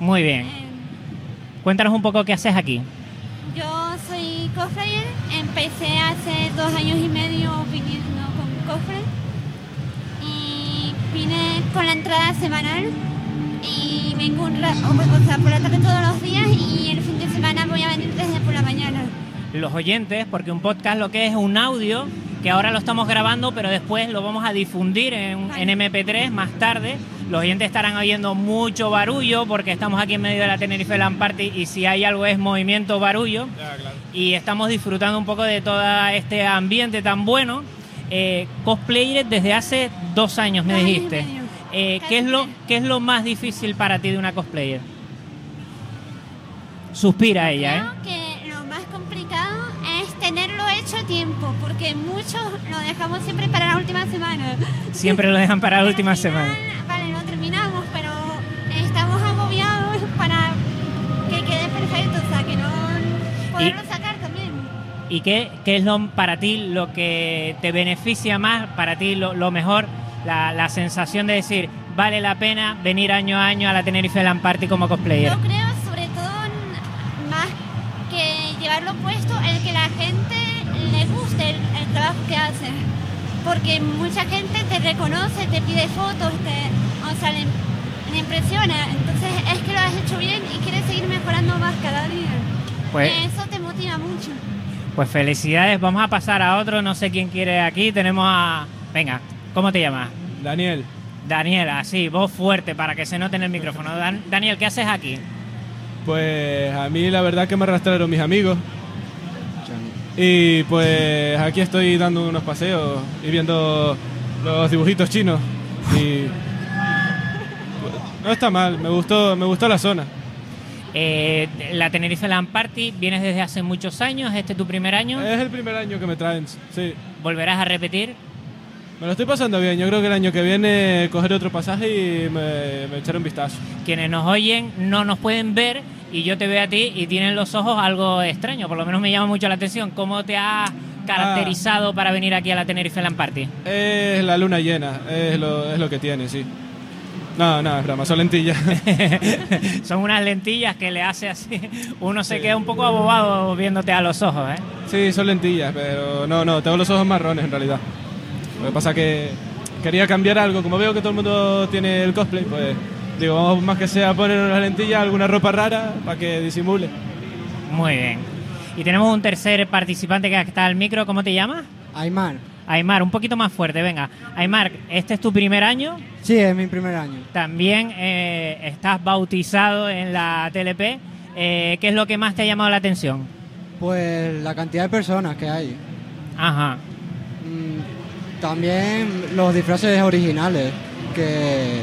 Muy bien. Cuéntanos un poco qué haces aquí. yo soy cosplayer. Empecé hace dos años y medio viniendo con cosplay. Y vine con la entrada semanal. Y vengo un ra- o, sea, por la tarde todos los días. Y el fin de semana voy a venir desde por la mañana. Los oyentes, porque un podcast lo que es un audio, que ahora lo estamos grabando, pero después lo vamos a difundir en, en MP3 más tarde. Los oyentes estarán oyendo mucho barullo porque estamos aquí en medio de la Tenerife Land Party y si hay algo es movimiento barullo. Y estamos disfrutando un poco de todo este ambiente tan bueno. Eh, cosplayer desde hace dos años, me Dos años dijiste. medio. Eh, ¿qué, es lo. ¿Qué es lo más difícil para ti de una cosplayer? Suspira ella, ¿eh? Creo que lo más complicado es tenerlo hecho a tiempo, porque muchos lo dejamos siempre para la última semana. Siempre lo dejan para la última final, semana. Vale, lo terminamos, pero estamos agobiados para que quede perfecto, o sea, que no poderlo sacar también. ¿Y qué, qué es lo, para ti lo que te beneficia más, para ti lo, lo mejor, la, la sensación de decir, vale la pena venir año a año a la Tenerife Land Party como cosplayer? Yo creo, sobre todo, más que llevarlo puesto, el que la gente le guste el, el trabajo que hace. Porque mucha gente te reconoce, te pide fotos, te, o sea, le, le impresiona. Entonces es que lo has hecho bien y quieres seguir mejorando más cada día. Pues, Eso te motiva mucho. pues felicidades, vamos a pasar a otro, no sé quién quiere aquí, tenemos a... Venga, ¿cómo te llamas? Daniel, Daniel, así, voz fuerte para que se note en el micrófono. Dan- Daniel, ¿qué haces aquí? pues a mí la verdad que me arrastraron mis amigos. Y pues aquí estoy dando unos paseos y viendo los dibujitos chinos. Y pues, no está mal, me gustó, me gustó la zona. Eh, la Tenerife Land Party, vienes desde hace muchos años, ¿este es tu primer año? Es el primer año que me traen, sí. ¿Volverás a repetir? Me lo estoy pasando bien, yo creo que el año que viene cogeré otro pasaje y me, me echaré un vistazo. quienes nos oyen no nos pueden ver y yo te veo a ti y tienen los ojos algo extraño, por lo menos me llama mucho la atención. ¿Cómo te has caracterizado para venir aquí a la Tenerife Land Party? Es la luna llena, es lo, es lo que tiene, sí. No, no, es broma, son lentillas. Son unas lentillas que le hace así, uno se queda un poco abobado viéndote a los ojos, ¿eh? Sí, son lentillas, pero no, no, tengo los ojos marrones en realidad. Lo que pasa que quería cambiar algo, como veo que todo el mundo tiene el cosplay, pues digo, vamos más que sea poner unas lentillas, alguna ropa rara para que disimule. Muy bien. Y tenemos un tercer participante que está al micro, ¿cómo te llamas? Aymar. Aymar, un poquito más fuerte, venga. Aymar, este es tu primer año, Sí, es mi primer año. también eh, estás bautizado en la TLP. Eh, ¿Qué es lo que más te ha llamado la atención? Pues la cantidad de personas que hay. Ajá. Mm, También los disfraces originales, que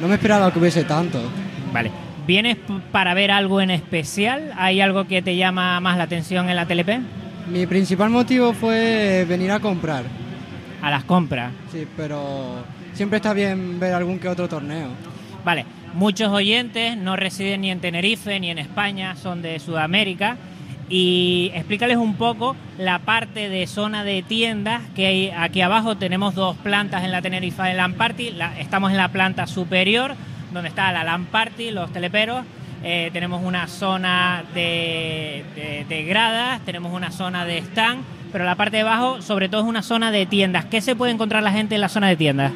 no me esperaba que hubiese tanto. Vale. ¿Vienes para ver algo en especial? ¿Hay algo que te llama más la atención en la TLP? Mi principal motivo fue venir a comprar. A las compras. Sí, pero siempre está bien ver algún que otro torneo. Vale. Muchos oyentes no residen ni en Tenerife ni en España, son de Sudamérica. Y explícales un poco la parte de zona de tiendas que hay aquí abajo. Tenemos dos plantas en la Tenerife de Land Party. La- estamos en la planta superior, donde está la Land Party, los teleperos. Eh, tenemos una zona de, de- de gradas, tenemos una zona de stand, pero la parte de abajo, sobre todo, es una zona de tiendas. ¿Qué se puede encontrar la gente en la zona de tiendas?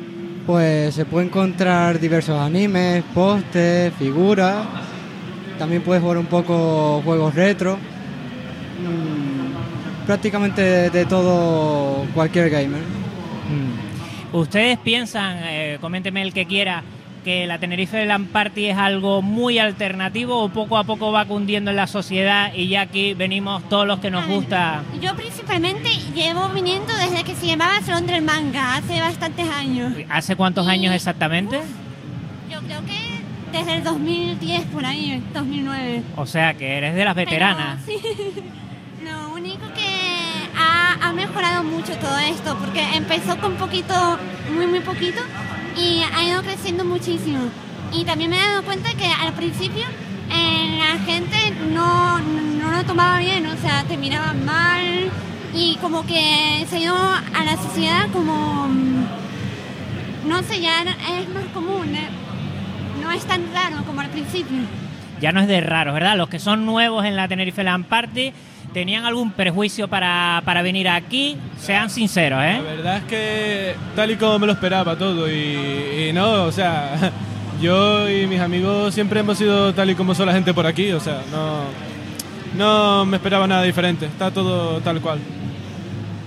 Pues se puede encontrar diversos animes, postes, figuras. También puedes jugar un poco juegos retro. Mm, prácticamente de, de todo cualquier gamer. ¿Ustedes piensan, eh, coménteme el que quiera, que la Tenerife Land Party es algo muy alternativo o poco a poco va cundiendo en la sociedad y ya aquí venimos todos los que nos gusta? Yo principalmente llevo viniendo desde que se llamaba Salón del Manga, hace bastantes años. ¿Hace cuántos años exactamente? Yo creo que desde el 2010 por ahí, 2009. O sea que eres de las veteranas. Pero, sí. Lo único que ha, ha mejorado mucho todo esto, porque empezó con poquito, muy muy poquito, y ha ido creciendo muchísimo. Y también me he dado cuenta que al principio eh, la gente no, no lo tomaba bien, o sea, te miraban mal y como que se ido a la sociedad como, mm, no sé, ya es más común, eh, no es tan raro como al principio. Ya no es de raro, ¿verdad? Los que son nuevos en la Tenerife Land Party tenían algún perjuicio para, para venir aquí, sean sinceros, ¿eh? La verdad es que tal y como me lo esperaba todo y, y no, o sea, yo y mis amigos siempre hemos sido tal y como son la gente por aquí, o sea, no, no me esperaba nada diferente, está todo tal cual.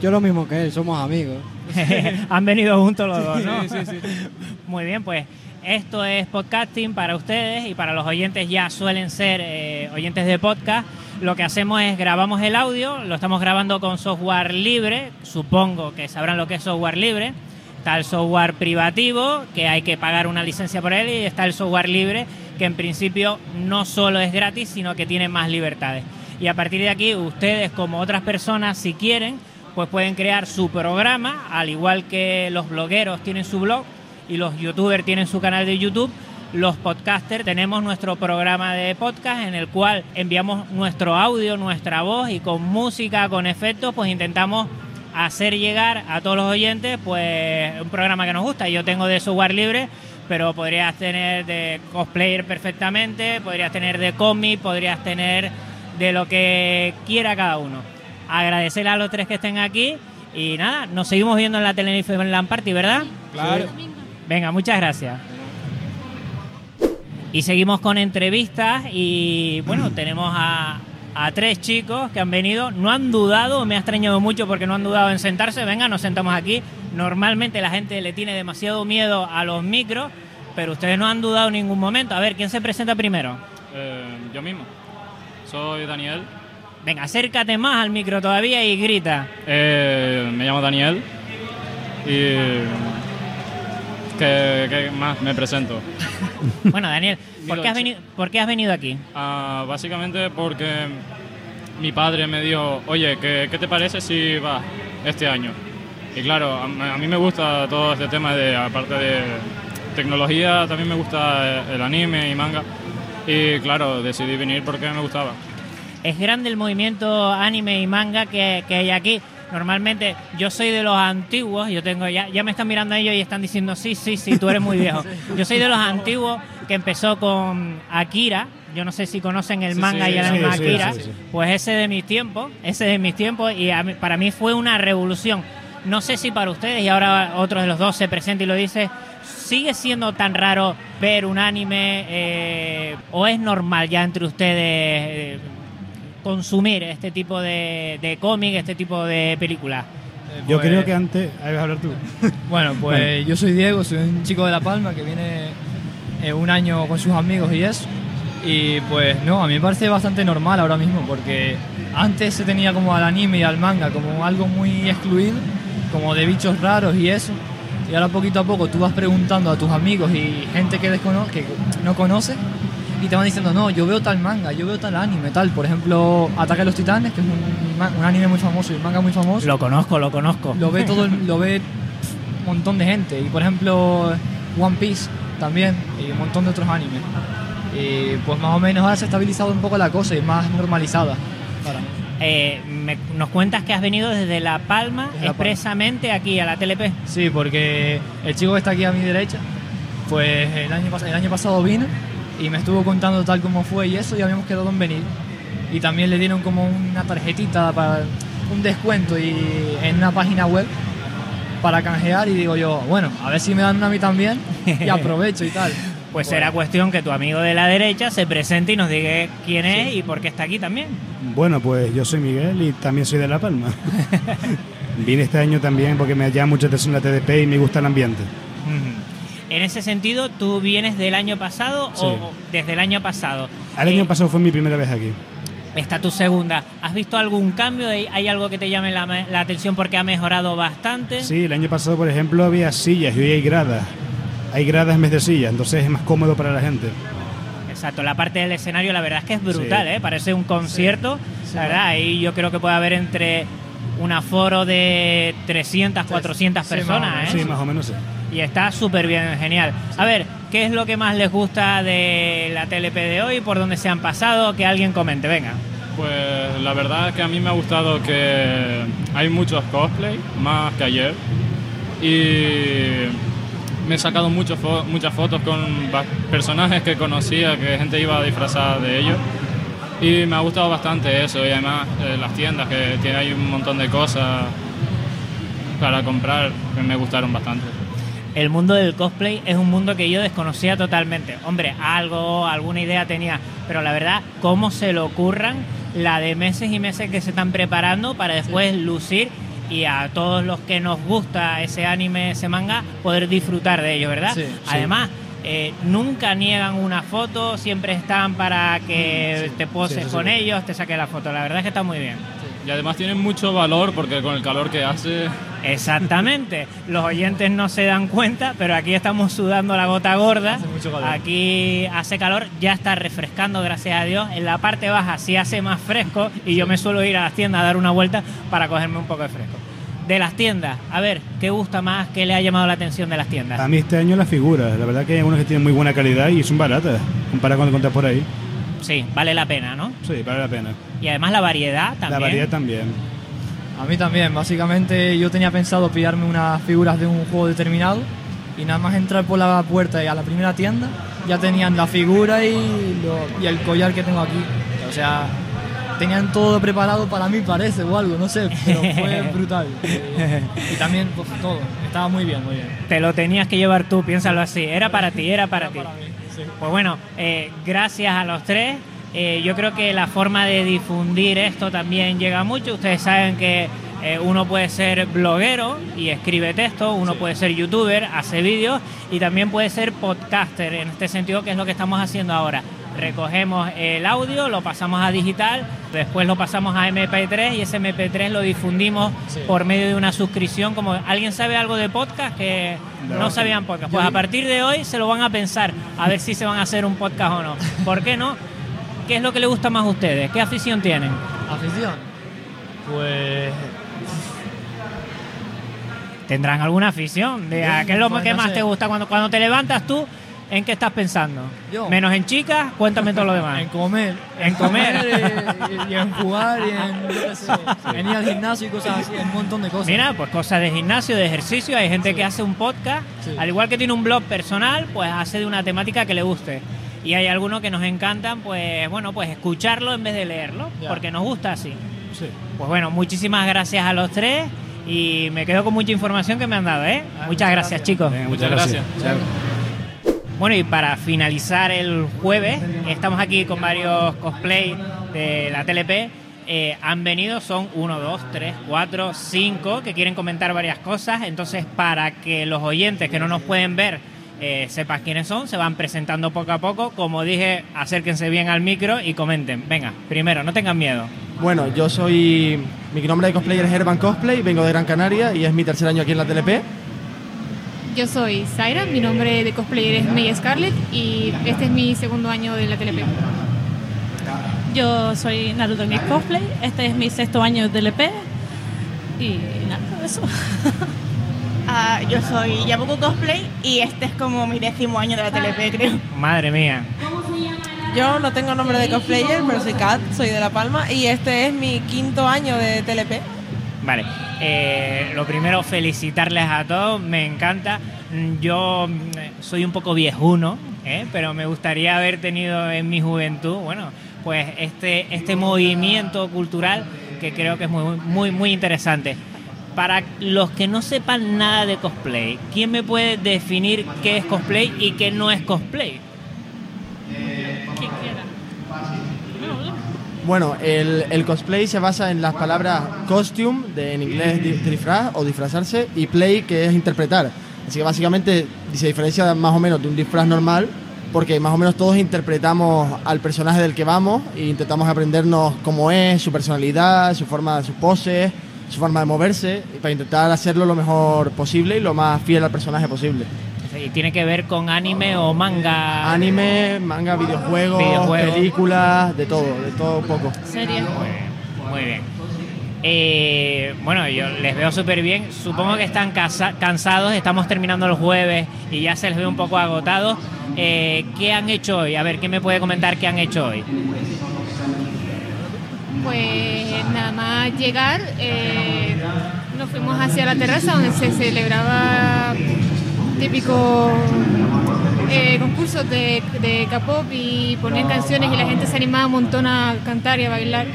Yo lo mismo que él, somos amigos. Han venido juntos los dos, ¿no? Sí, sí, sí. Muy bien, pues esto es podcasting para ustedes y para los oyentes ya suelen ser eh, oyentes de podcast. Lo que hacemos es grabamos el audio, lo estamos grabando con software libre, supongo que sabrán lo que es software libre. Está el software privativo, que hay que pagar una licencia por él, y está el software libre, que en principio no solo es gratis, sino que tiene más libertades. Y a partir de aquí, ustedes como otras personas, si quieren, pues pueden crear su programa, al igual que los blogueros tienen su blog y los youtubers tienen su canal de YouTube, los podcasters tenemos nuestro programa de podcast en el cual enviamos nuestro audio, nuestra voz y con música, con efectos, pues intentamos hacer llegar a todos los oyentes pues un programa que nos gusta. Yo tengo de software libre, pero podrías tener de cosplayer perfectamente, podrías tener de cómic, podrías tener de lo que quiera cada uno. Agradecer a los tres que estén aquí y nada, nos seguimos viendo en la Tenerife Land Party, ¿verdad? Claro. Venga, muchas gracias. Y seguimos con entrevistas y bueno, tenemos a, a tres chicos que han venido, no han dudado, me ha extrañado mucho porque no han dudado en sentarse, venga, nos sentamos aquí. Normalmente la gente le tiene demasiado miedo a los micros, pero ustedes no han dudado en ningún momento. A ver, ¿quién se presenta primero? Eh, yo mismo. Soy Daniel. Venga, acércate más al micro todavía y grita. Eh, me llamo Daniel. Y. ¿Qué, qué más me presento? Bueno, Daniel, ¿por qué has venido, por qué has venido aquí? Ah, básicamente porque mi padre me dijo, oye, ¿qué, qué te parece si vas este año? Y claro, a, a mí me gusta todo este tema de, aparte de tecnología, también me gusta el anime y manga. Y claro, decidí venir porque me gustaba. Es grande el movimiento anime y manga que, que hay aquí. Normalmente yo soy de los antiguos, yo tengo ya, ya me están mirando ellos y están diciendo sí, sí, sí, tú eres muy viejo. Yo soy de los antiguos que empezó con Akira, yo no sé si conocen el manga sí, y el anime sí, Akira, sí, sí. pues ese de mis tiempos, ese de mis tiempos y mí- para mí fue una revolución. No sé si para ustedes y ahora otro de los dos se presenta y lo dice, ¿sigue siendo tan raro ver un anime eh, o es normal ya entre ustedes eh, consumir este tipo de, de cómic, este tipo de películas? Yo Pues- creo que antes. Ahí vas a hablar tú. Bueno, pues Bueno. yo soy Diego, soy un chico de La Palma que viene eh, un año con sus amigos y eso. Y pues no, a mí me parece bastante normal ahora mismo porque antes se tenía como al anime y al manga como algo muy excluido, como de bichos raros y eso. Y ahora poquito a poco tú vas preguntando a tus amigos y gente que, descono que no conoces y te van diciendo, no, yo veo tal manga, yo veo tal anime, tal. Por ejemplo, Ataque a los Titanes, que es un, un anime muy famoso y un manga muy famoso Lo conozco, lo conozco. lo ve todo el- lo ve un montón de gente y por ejemplo One Piece también y un montón de otros animes y pues más o menos ahora se ha estabilizado un poco la cosa y más normalizada para mí. Eh, me- nos cuentas que has venido desde La Palma Desde La Palma. expresamente aquí a la TLP. sí porque el chico que está aquí a mi derecha pues el año, el año pasado vino y me estuvo contando tal como fue y eso y habíamos quedado en venir y también le dieron como una tarjetita para un descuento y en una página web para canjear y digo yo, bueno, a ver si me dan una a mí también y aprovecho y tal. Pues será cuestión que tu amigo de la derecha se presente y nos diga quién es y por qué está aquí también. Bueno, pues yo soy Miguel y también soy de La Palma. Vine este año también porque me llama mucha atención la TDP y me gusta el ambiente. Ujú. En ese sentido, ¿tú vienes del año pasado Sí. o desde el año pasado? El año pasado fue mi primera vez aquí. Esta tu segunda. ¿Has visto algún cambio? ¿Hay algo que te llame la, la atención porque ha mejorado bastante? Sí, el año pasado, por ejemplo, había sillas y hoy hay gradas. Hay gradas en vez de sillas, entonces es más cómodo para la gente. Exacto, la parte del escenario la verdad es que es brutal, Sí. ¿eh? Parece un concierto. La verdad, ahí yo creo que puede haber entre un aforo de 300, 400 Sí, personas, más o menos. ¿eh? Sí, más o menos sí. Y está súper bien, genial. A ver, ¿qué es lo que más les gusta de la TLP de hoy? ¿Por dónde se han pasado? Que alguien comente, venga. Pues la verdad es que a mí me ha gustado que hay muchos cosplay, más que ayer. Y me he sacado muchos fo- muchas fotos con personajes que conocía, que gente iba disfrazada de ellos. Y me ha gustado bastante eso. Y además eh, las tiendas, que tiene ahí un montón de cosas para comprar, que me gustaron bastante. El mundo del cosplay es un mundo que yo desconocía totalmente. Hombre, algo, alguna idea tenía, pero la verdad, cómo se le ocurran la de meses y meses que se están preparando para después lucir y a todos los que nos gusta ese anime, ese manga, poder disfrutar de ello, ¿verdad? Sí, sí. Además, eh, nunca niegan una foto, siempre están para que te poses con ellos, te saques la foto. La verdad es que está muy bien. Y además tienen mucho valor porque con el calor que hace... Exactamente. Los oyentes no se dan cuenta, pero aquí estamos sudando la gota gorda. mucho calor. Aquí hace calor, ya está refrescando, gracias a Dios. En la parte baja sí hace más fresco y yo me suelo ir a las tiendas a dar una vuelta para cogerme un poco de fresco. De las tiendas, a ver, ¿qué gusta más? ¿Qué le ha llamado la atención de las tiendas? A mí este año las figuras, la verdad que hay algunas que tienen muy buena calidad y son baratas, comparado con lo que encuentras por ahí. Sí, vale la pena, ¿no? Sí, vale la pena. Y además la variedad también. La variedad también. A mí también, básicamente yo tenía pensado pillarme unas figuras de un juego determinado y nada más entrar por la puerta y a la primera tienda ya tenían la figura y, lo- y el collar que tengo aquí. O sea, tenían todo preparado para mí parece o algo, no sé, pero fue brutal. Y también pues, todo, estaba muy bien, muy bien. Te lo tenías que llevar tú, piénsalo así. Era para ti, era para ti. Sí. Pues bueno, eh, gracias a los tres. Eh, yo creo que la forma de difundir esto también llega mucho. Ustedes saben que eh, uno puede ser bloguero y escribe texto, uno puede ser youtuber, hace vídeos y también puede ser podcaster, en este sentido que es lo que estamos haciendo ahora. Recogemos el audio, lo pasamos a digital, después lo pasamos a MP3 y ese MP3 lo difundimos por medio de una suscripción. Como alguien sabe algo de podcast que no, No. sabían podcast, pues a partir de hoy se lo van a pensar a ver si se van a hacer un podcast o no. ¿Por qué no? ¿Qué es lo que les gusta más a ustedes? ¿Qué afición tienen? ¿Afición? Pues ¿Tendrán alguna afición? De, ¿Qué es lo pues, que no más sé. te gusta? Cuando, cuando te levantas tú, ¿en qué estás pensando? Yo. Menos en chicas, cuéntame todo lo demás. en comer. En comer. y, y en jugar y en, yo qué sé, en ir al gimnasio y cosas así, un montón de cosas. Mira, pues cosas de gimnasio, de ejercicio. Hay gente que hace un podcast, Sí. al igual que tiene un blog personal, pues hace de una temática que le guste. Y hay algunos que nos encantan, pues bueno, pues escucharlo en vez de leerlo, porque nos gusta así. Sí. Pues bueno, muchísimas gracias a los tres y me quedo con mucha información que me han dado, ¿eh? muchas gracias, chicos. Muchas gracias. Chao. Bueno, y para finalizar el jueves, estamos aquí con varios cosplay de la TLP. Eh, han venido, son uno, dos, tres, cuatro, cinco, que quieren comentar varias cosas. Entonces, para que los oyentes que no nos pueden ver eh, sepan quiénes son, se van presentando poco a poco. Como dije, acérquense bien al micro y comenten. Venga, primero, no tengan miedo. Bueno, yo soy. Mi nombre de cosplayer es Herban Cosplay, vengo de Gran Canaria y es mi tercer año aquí en la TLP. Yo soy Zaira, mi nombre de cosplayer es May Scarlett y este es mi segundo año de la TLP. Yo soy Naruto Geek Cosplay, este es mi sexto año de LP y nada, eso. Ah, yo soy Yabuko Cosplay y este es como mi décimo año de la TLP, creo. Madre mía. Yo no tengo nombre de cosplayer, pero soy Kat, soy de La Palma y este es mi quinto año de TLP. Vale, eh, lo primero felicitarles a todos, me encanta. Mm, Yo mm, soy un poco viejuno, ¿eh? pero me gustaría haber tenido en mi juventud, bueno, pues este, este movimiento cultural que creo que es muy, muy, muy interesante. Para los que no sepan nada de cosplay, ¿quién me puede definir qué es cosplay y qué no es cosplay? Quien quiera. Bueno, el, cosplay se basa en las palabras costume, de, en inglés di- disfraz o disfrazarse, y play, que es interpretar. Así que básicamente se diferencia más o menos de un disfraz normal porque más o menos todos interpretamos al personaje del que vamos e intentamos aprendernos cómo es, su personalidad, su forma, sus poses, su forma de moverse, para intentar hacerlo lo mejor posible y lo más fiel al personaje posible. ¿Y tiene que ver con anime o manga? Anime, manga, videojuegos, Videojuegos. películas, de todo, de todo un poco. Serie. Muy bien. Eh, bueno, yo les veo súper bien. Supongo que están casa- cansados. Estamos terminando el jueves y ya se les ve un poco agotados. Eh, ¿Qué han hecho hoy? A ver, ¿qué me puede comentar qué han hecho hoy? Pues nada más llegar, eh, nos fuimos hacia la terraza donde se celebraba típico eh, concursos de, de K-pop y ponían canciones y la gente se animaba un montón a cantar y a bailar.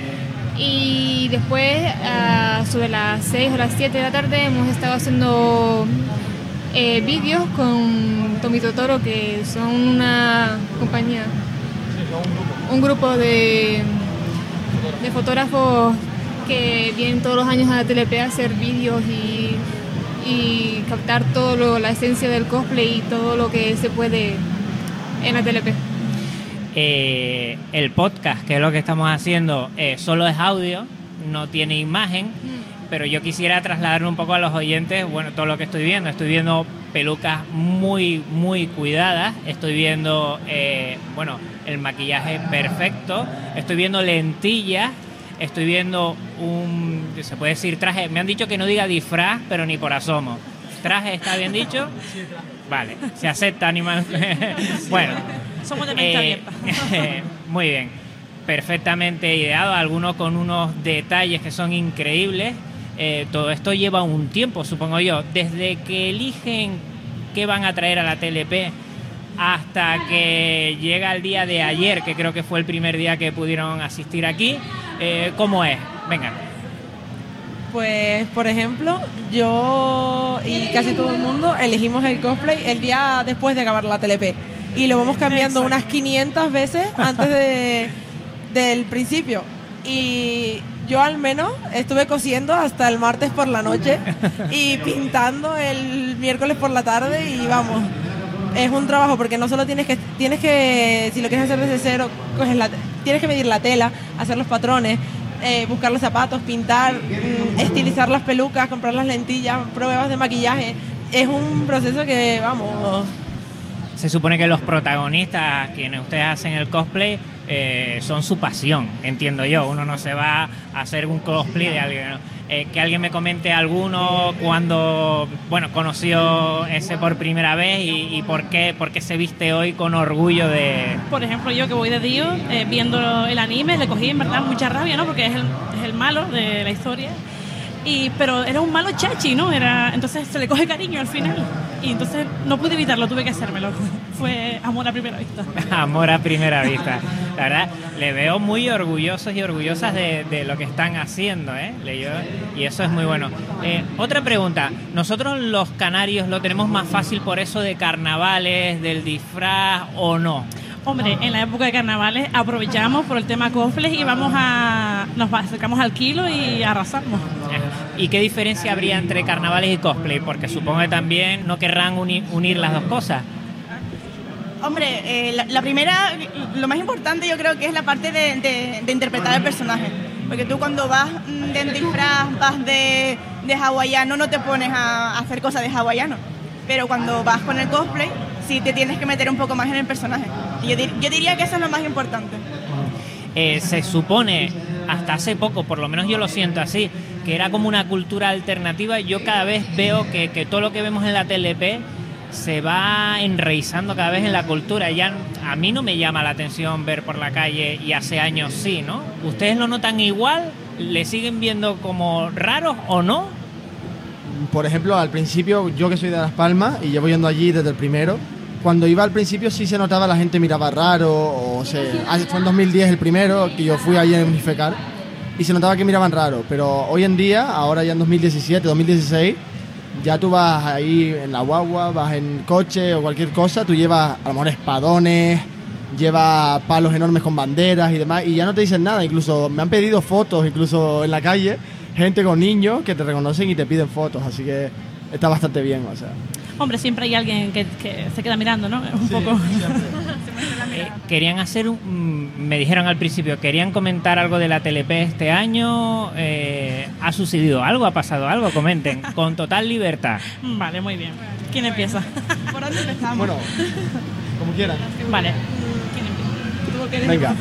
Y después, ah, sobre las 6 o las 7 de la tarde, hemos estado haciendo eh, vídeos con Tomito Toro, que son una compañía, un grupo de, de fotógrafos que vienen todos los años a la TLP a hacer vídeos y, y captar todo lo- la esencia del cosplay y todo lo que se puede en la TLP. Eh, el podcast, que es lo que estamos haciendo, eh, solo es audio, no tiene imagen, pero yo quisiera trasladar un poco a los oyentes, bueno, todo lo que estoy viendo. Estoy viendo pelucas muy, muy cuidadas, estoy viendo, eh, bueno, el maquillaje perfecto, estoy viendo lentillas, estoy viendo un, se puede decir traje, me han dicho que no diga disfraz, pero ni por asomo. ¿Traje está bien dicho? Vale, se acepta animal. bueno, Somos de mente eh, abierta. muy bien, perfectamente ideado, algunos con unos detalles que son increíbles. Eh, todo esto lleva un tiempo, supongo yo, desde que eligen qué van a traer a la TLP hasta que llega el día de ayer, que creo que fue el primer día que pudieron asistir aquí. Eh, ¿Cómo es? Venga. Pues, por ejemplo, yo y casi todo el mundo elegimos el cosplay el día después de acabar la TLP. Y lo vamos cambiando unas 500 veces antes de, del principio. Y yo al menos estuve cosiendo hasta el martes por la noche y pintando el miércoles por la tarde y vamos. Es un trabajo porque no solo tienes que, tienes que, si lo quieres hacer desde cero, coges la, tienes que medir la tela, hacer los patrones, eh, buscar los zapatos, pintar, mm, estilizar las pelucas, comprar las lentillas, pruebas de maquillaje. Es un proceso que, vamos, Se supone que los protagonistas, quienes ustedes hacen el cosplay, eh, son su pasión, entiendo yo. Uno no se va a hacer un cosplay de alguien. Eh, que alguien me comente alguno cuando, bueno, conoció ese por primera vez y, y por, qué, por qué se viste hoy con orgullo de... Por ejemplo, yo que voy de Dio, eh, viendo el anime, le cogí en verdad mucha rabia, ¿no? Porque es el, es el malo de la historia. Y, pero era un malo chachi, ¿no? Era, entonces se le coge cariño al final. Y entonces no pude evitarlo, tuve que hacérmelo. Fue amor a primera vista. Amor a primera vista. La verdad, le veo muy orgullosos y orgullosas de, lo que están haciendo, ¿eh? Le- yo- y eso es muy bueno. Eh, otra pregunta. Nosotros los canarios lo tenemos más fácil por eso de carnavales, del disfraz o no. Hombre, en la época de carnavales aprovechamos por el tema cosplay y vamos a. Nos acercamos al kilo y arrasamos. ¿Y qué diferencia habría entre carnavales y cosplay? Porque supongo que también no querrán uni- unir las dos cosas. Hombre, eh, la, la primera, lo más importante yo creo que es la parte de, de- de interpretar el personaje. Porque tú cuando vas mm, de disfraz, vas de, de hawaiano, no te pones a, a hacer cosas de hawaiano. Pero cuando vas con el cosplay, sí te tienes que meter un poco más en el personaje. Y yo, dir- yo diría que eso es lo más importante. Eh, se supone, hasta hace poco, por lo menos yo lo siento así, que era como una cultura alternativa. Yo cada vez veo que, que todo lo que vemos en la TLP se va enraizando cada vez en la cultura. Ya a mí no me llama la atención ver por la calle y hace años sí, ¿no? ¿Ustedes lo notan igual? ¿Le siguen viendo como raros o no? Por ejemplo, al principio, yo que soy de Las Palmas y llevo yendo allí desde el primero, cuando iba al principio sí se notaba la gente miraba raro, o se, ah, fue en 2010 el primero, que yo fui allí en mi fecar, y se notaba que miraban raro, pero hoy en día, ahora ya en 2017, 2016, ya tú vas ahí en la guagua, vas en coche o cualquier cosa, tú llevas a lo mejor espadones, llevas palos enormes con banderas y demás, y ya no te dicen nada, incluso me han pedido fotos, incluso en la calle, gente con niños que te reconocen y te piden fotos, así que está bastante bien, o sea. Hombre, siempre hay alguien que, que se queda mirando, ¿no? Un poco. Eh, querían hacer un... mm, Me dijeron al principio, querían comentar algo de la TLP este año. eh, ¿Ha sucedido algo? ¿Ha pasado algo? Comenten. Con total libertad. Vale, muy bien. ¿Quién empieza? ¿Por dónde empezamos? Bueno, como quieran. Vale. Venga.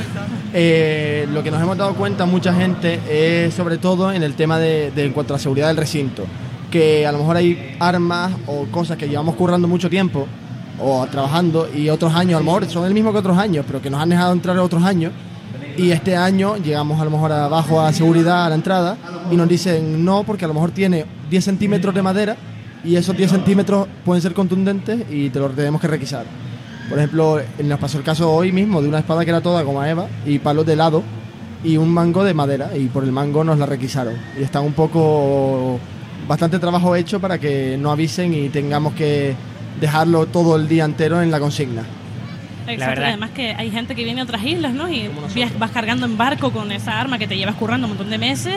Eh, lo que nos hemos dado cuenta mucha gente es sobre todo en el tema de, de en cuanto a la seguridad del recinto. Que a lo mejor hay armas o cosas que llevamos currando mucho tiempo o trabajando y otros años a lo mejor son el mismo que otros años, pero que nos han dejado entrar otros años. Y este año llegamos a lo mejor abajo a seguridad a la entrada y nos dicen no porque a lo mejor tiene 10 centímetros de madera y esos 10 centímetros pueden ser contundentes y te los tenemos que requisar. Por ejemplo, nos pasó el caso hoy mismo de una espada que era toda como Eva y palos de lado y un mango de madera y por el mango nos la requisaron. Y está un poco bastante trabajo hecho para que no avisen y tengamos que dejarlo todo el día entero en la consigna. Exacto, además que hay gente que viene de otras islas, ¿no? Y vas cargando en barco con esa arma que te llevas currando un montón de meses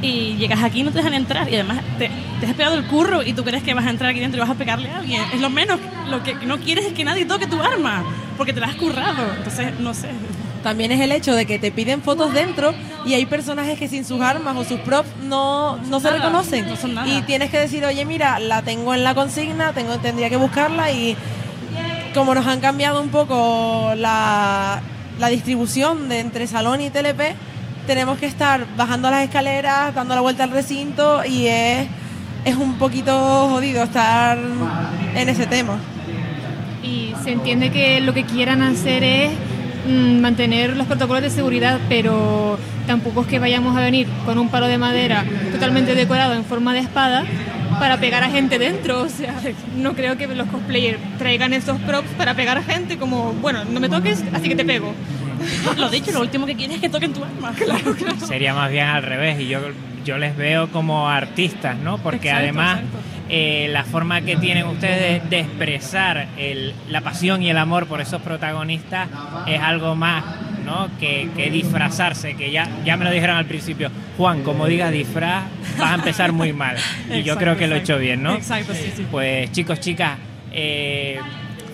y llegas aquí y no te dejan entrar y además te, te has pegado el curro y tú crees que vas a entrar aquí dentro y vas a pegarle a alguien. Es lo menos, lo que no quieres es que nadie toque tu arma porque te la has currado. Entonces, no sé. También es el hecho de que te piden fotos dentro y hay personajes que sin sus armas o sus props no, no se Nada, reconocen. no son nada. Y tienes que decir, oye, mira, la tengo en la consigna, tengo, tendría que buscarla y como nos han cambiado un poco la, la distribución de entre salón y TLP, tenemos que estar bajando las escaleras, dando la vuelta al recinto y es, es un poquito jodido estar en ese tema. Y se entiende que lo que quieran hacer es mantener los protocolos de seguridad, pero tampoco es que vayamos a venir con un palo de madera totalmente decorado en forma de espada para pegar a gente dentro. O sea, no creo que los cosplayers traigan esos props para pegar a gente como, bueno, no me toques, así que te pego. Lo dicho, lo último que quieres es que toquen tu arma. Claro, claro. Sería más bien al revés y yo, yo les veo como artistas, ¿no? Porque Exacto, además exacto. Eh, la forma que tienen ustedes de, de expresar el- la pasión y el amor por esos protagonistas es algo más, ¿no? Que, que disfrazarse, que ya, ya me lo dijeron al principio, Juan, como digas disfraz, vas a empezar muy mal. Y yo creo que lo he hecho bien, ¿no? Exacto, sí, sí. Pues chicos, chicas, eh,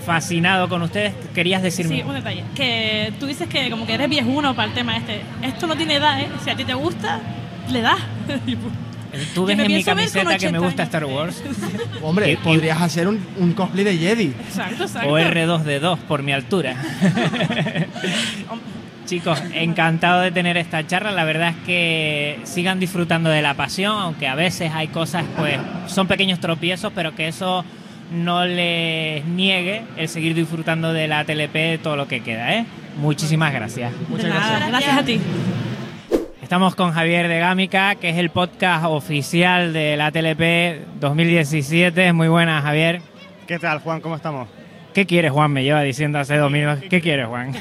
fascinado con ustedes, querías decirme... Sí, un detalle. Que tú dices que como que eres viejuno para el tema este. Esto no tiene edad, ¿eh? Si a ti te gusta, le das. Pues, Tú ves en mi camiseta que me 80 gusta Star Wars. Hombre, podrías hacer un, un cosplay de Jedi. Exacto, exacto. O R2D2 por mi altura. Chicos, encantado de tener esta charla. La verdad es que sigan disfrutando de la pasión, aunque a veces hay cosas, pues, son pequeños tropiezos, pero que eso no les niegue el seguir disfrutando de la TLP todo lo que queda, ¿eh? Muchísimas gracias. De nada, gracias a ti. Estamos con Javier de Gámica, que es el podcast oficial de la TLP 2017. Muy buenas, Javier. ¿Qué tal, Juan? ¿Cómo estamos? ¿Qué quieres, Juan? Me lleva diciendo hace dos minutos. ¿Qué quieres, Juan?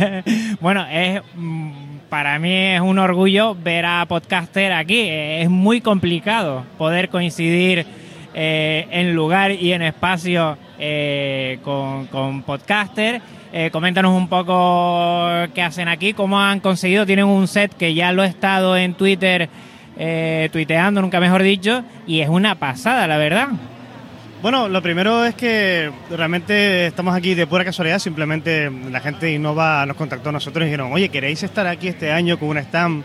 bueno, es mm, para mí es un orgullo ver a podcaster aquí. Es muy complicado poder coincidir eh, en lugar y en espacio eh, con, con podcaster. Eh, coméntanos un poco qué hacen aquí, cómo han conseguido. Tienen un set que ya lo he estado en Twitter eh, tuiteando, nunca mejor dicho, y es una pasada, la verdad. Bueno, lo primero es que realmente estamos aquí de pura casualidad, simplemente la gente Innova nos contactó a nosotros y dijeron, oye, ¿queréis estar aquí este año con un stand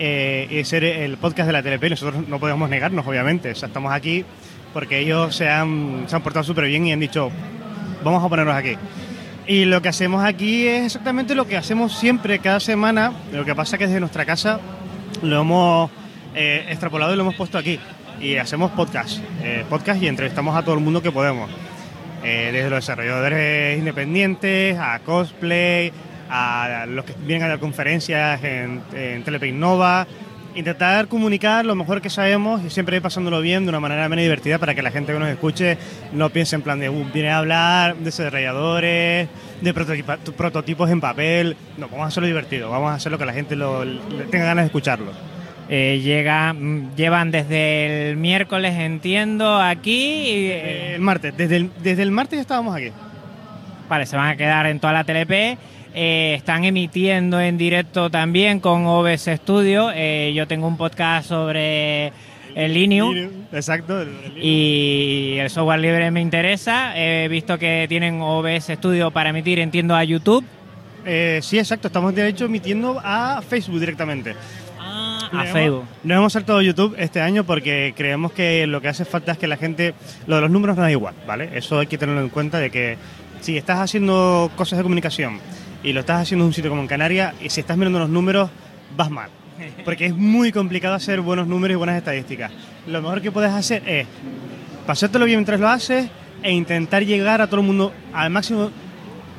eh, y ser el podcast de la TLP? Nosotros no podemos negarnos, obviamente, o sea, estamos aquí porque ellos se han, se han portado súper bien y han dicho, vamos a ponernos aquí. Y lo que hacemos aquí es exactamente lo que hacemos siempre, cada semana, lo que pasa que desde nuestra casa lo hemos eh, extrapolado y lo hemos puesto aquí. Y hacemos podcast, eh, podcast y entrevistamos a todo el mundo que podemos. Eh, desde los desarrolladores independientes, a cosplay, a los que vienen a dar conferencias en, en. Intentar comunicar lo mejor que sabemos y siempre pasándolo bien de una manera menos divertida para que la gente que nos escuche no piense en plan de "Uh, viene a hablar de desarrolladores, de prototipa- prototipos en papel. No, vamos a hacerlo divertido, vamos a hacerlo que la gente lo, le tenga ganas de escucharlo. Eh, llega, mm, llevan desde el miércoles, entiendo, aquí. y, Eh, el martes, desde el, desde el martes ya estábamos aquí. Vale, se van a quedar en toda la TLP. Eh, están emitiendo en directo también con OBS Studio. Eh, yo tengo un podcast sobre el Linux. Exacto. el- el- Y el software libre me interesa. He visto que tienen OBS Studio para emitir, entiendo, a YouTube. Eh, sí, exacto. Estamos de hecho emitiendo a Facebook directamente. a Nos hemos- Facebook. Nos hemos saltado YouTube este año porque creemos que lo que hace falta es que la gente. Lo de los números no da igual, ¿vale? Eso hay que tenerlo en cuenta de que si estás haciendo cosas de comunicación y lo estás haciendo en un sitio como en Canarias y si estás mirando los números, vas mal. Porque es muy complicado hacer buenos números y buenas estadísticas. Lo mejor que puedes hacer es pasártelo bien mientras lo haces e intentar llegar a todo el mundo, al máximo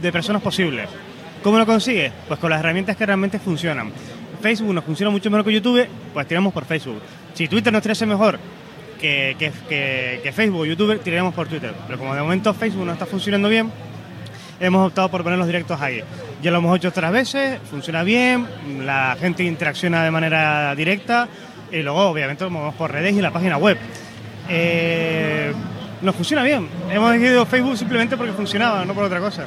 de personas posible. ¿Cómo lo consigues? Pues con las herramientas que realmente funcionan. Facebook nos funciona mucho mejor que YouTube, pues tiramos por Facebook. Si Twitter nos tirase mejor que, Facebook o YouTube, tiraremos por Twitter. Pero como de momento Facebook no está funcionando bien, hemos optado por poner los directos ahí. Ya lo hemos hecho otras veces, funciona bien, la gente interacciona de manera directa y luego obviamente lo movemos por redes y la página web. Eh, nos funciona bien. Hemos elegido Facebook simplemente porque funcionaba, no por otra cosa.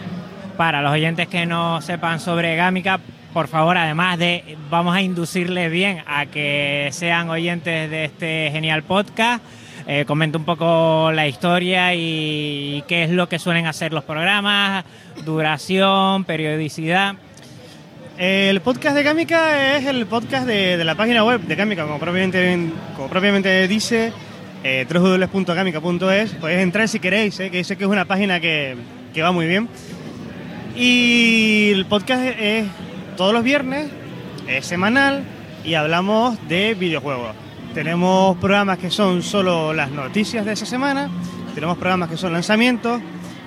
Para los oyentes que no sepan sobre Gámica, por favor, además de vamos a inducirles bien a que sean oyentes de este genial podcast, eh, comenta un poco la historia y, qué es lo que suelen hacer los programas, duración, periodicidad. El podcast de Cámica es el podcast de, la página web de Cámica, como propiamente, como propiamente dice, eh, www.cámica.es. Podéis entrar si queréis, eh, que sé que es una página que, que va muy bien. Y el podcast es todos los viernes, es semanal y hablamos de videojuegos. Tenemos programas que son solo las noticias de esa semana, tenemos programas que son lanzamientos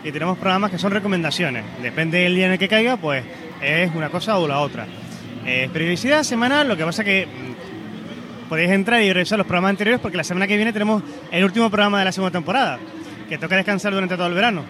y tenemos programas que son recomendaciones. Depende del día en el que caiga, pues es una cosa o la otra. Eh, periodicidad semanal, lo que pasa que mm, podéis entrar y revisar los programas anteriores porque la semana que viene tenemos el último programa de la segunda temporada, que toca descansar durante todo el verano.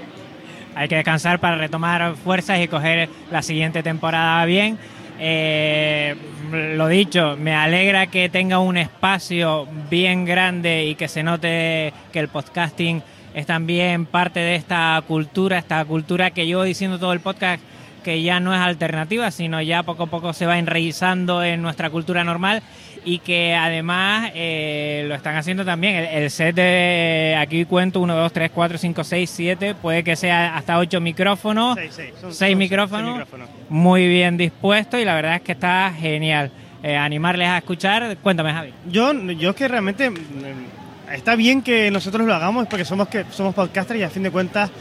Hay que descansar para retomar fuerzas y coger la siguiente temporada bien. Eh, lo dicho, me alegra que tenga un espacio bien grande y que se note que el podcasting es también parte de esta cultura, esta cultura que llevo diciendo todo el podcast que ya no es alternativa, sino ya poco a poco se va enraizando en nuestra cultura normal y que además eh, lo están haciendo también. El, el set de aquí cuento 1, 2, 3, 4, 5, 6, 7, puede que sea hasta 8 micrófonos, Seis, seis, son- 6 son micrófonos, seis micrófonos. muy bien dispuesto y la verdad es que está genial. Eh, animarles a escuchar, cuéntame Javi. Yo, yo es que realmente mm, está bien que nosotros lo hagamos porque somos que somos podcasters y a fin de cuentas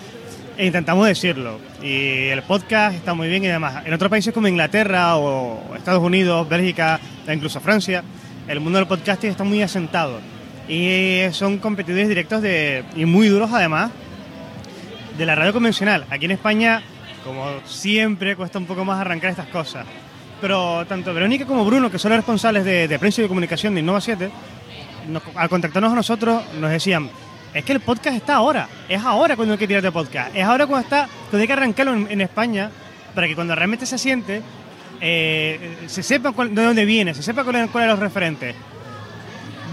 e intentamos decirlo. Y el podcast está muy bien y demás. En otros países como Inglaterra o Estados Unidos, Bélgica e incluso Francia, el mundo del podcasting está muy asentado. Y son competidores directos de, y muy duros además de la radio convencional. Aquí en España, como siempre, cuesta un poco más arrancar estas cosas. Pero tanto Verónica como Bruno, que son los responsables de, de prensa y comunicación de Innova 7, nos- al contactarnos a nosotros nos decían, es que el podcast está ahora, es ahora cuando hay que tirar de podcast, es ahora cuando está, cuando hay que arrancarlo en, España, para que cuando realmente se siente, eh, se sepa cuál- de dónde viene, se sepa cuáles son los referentes.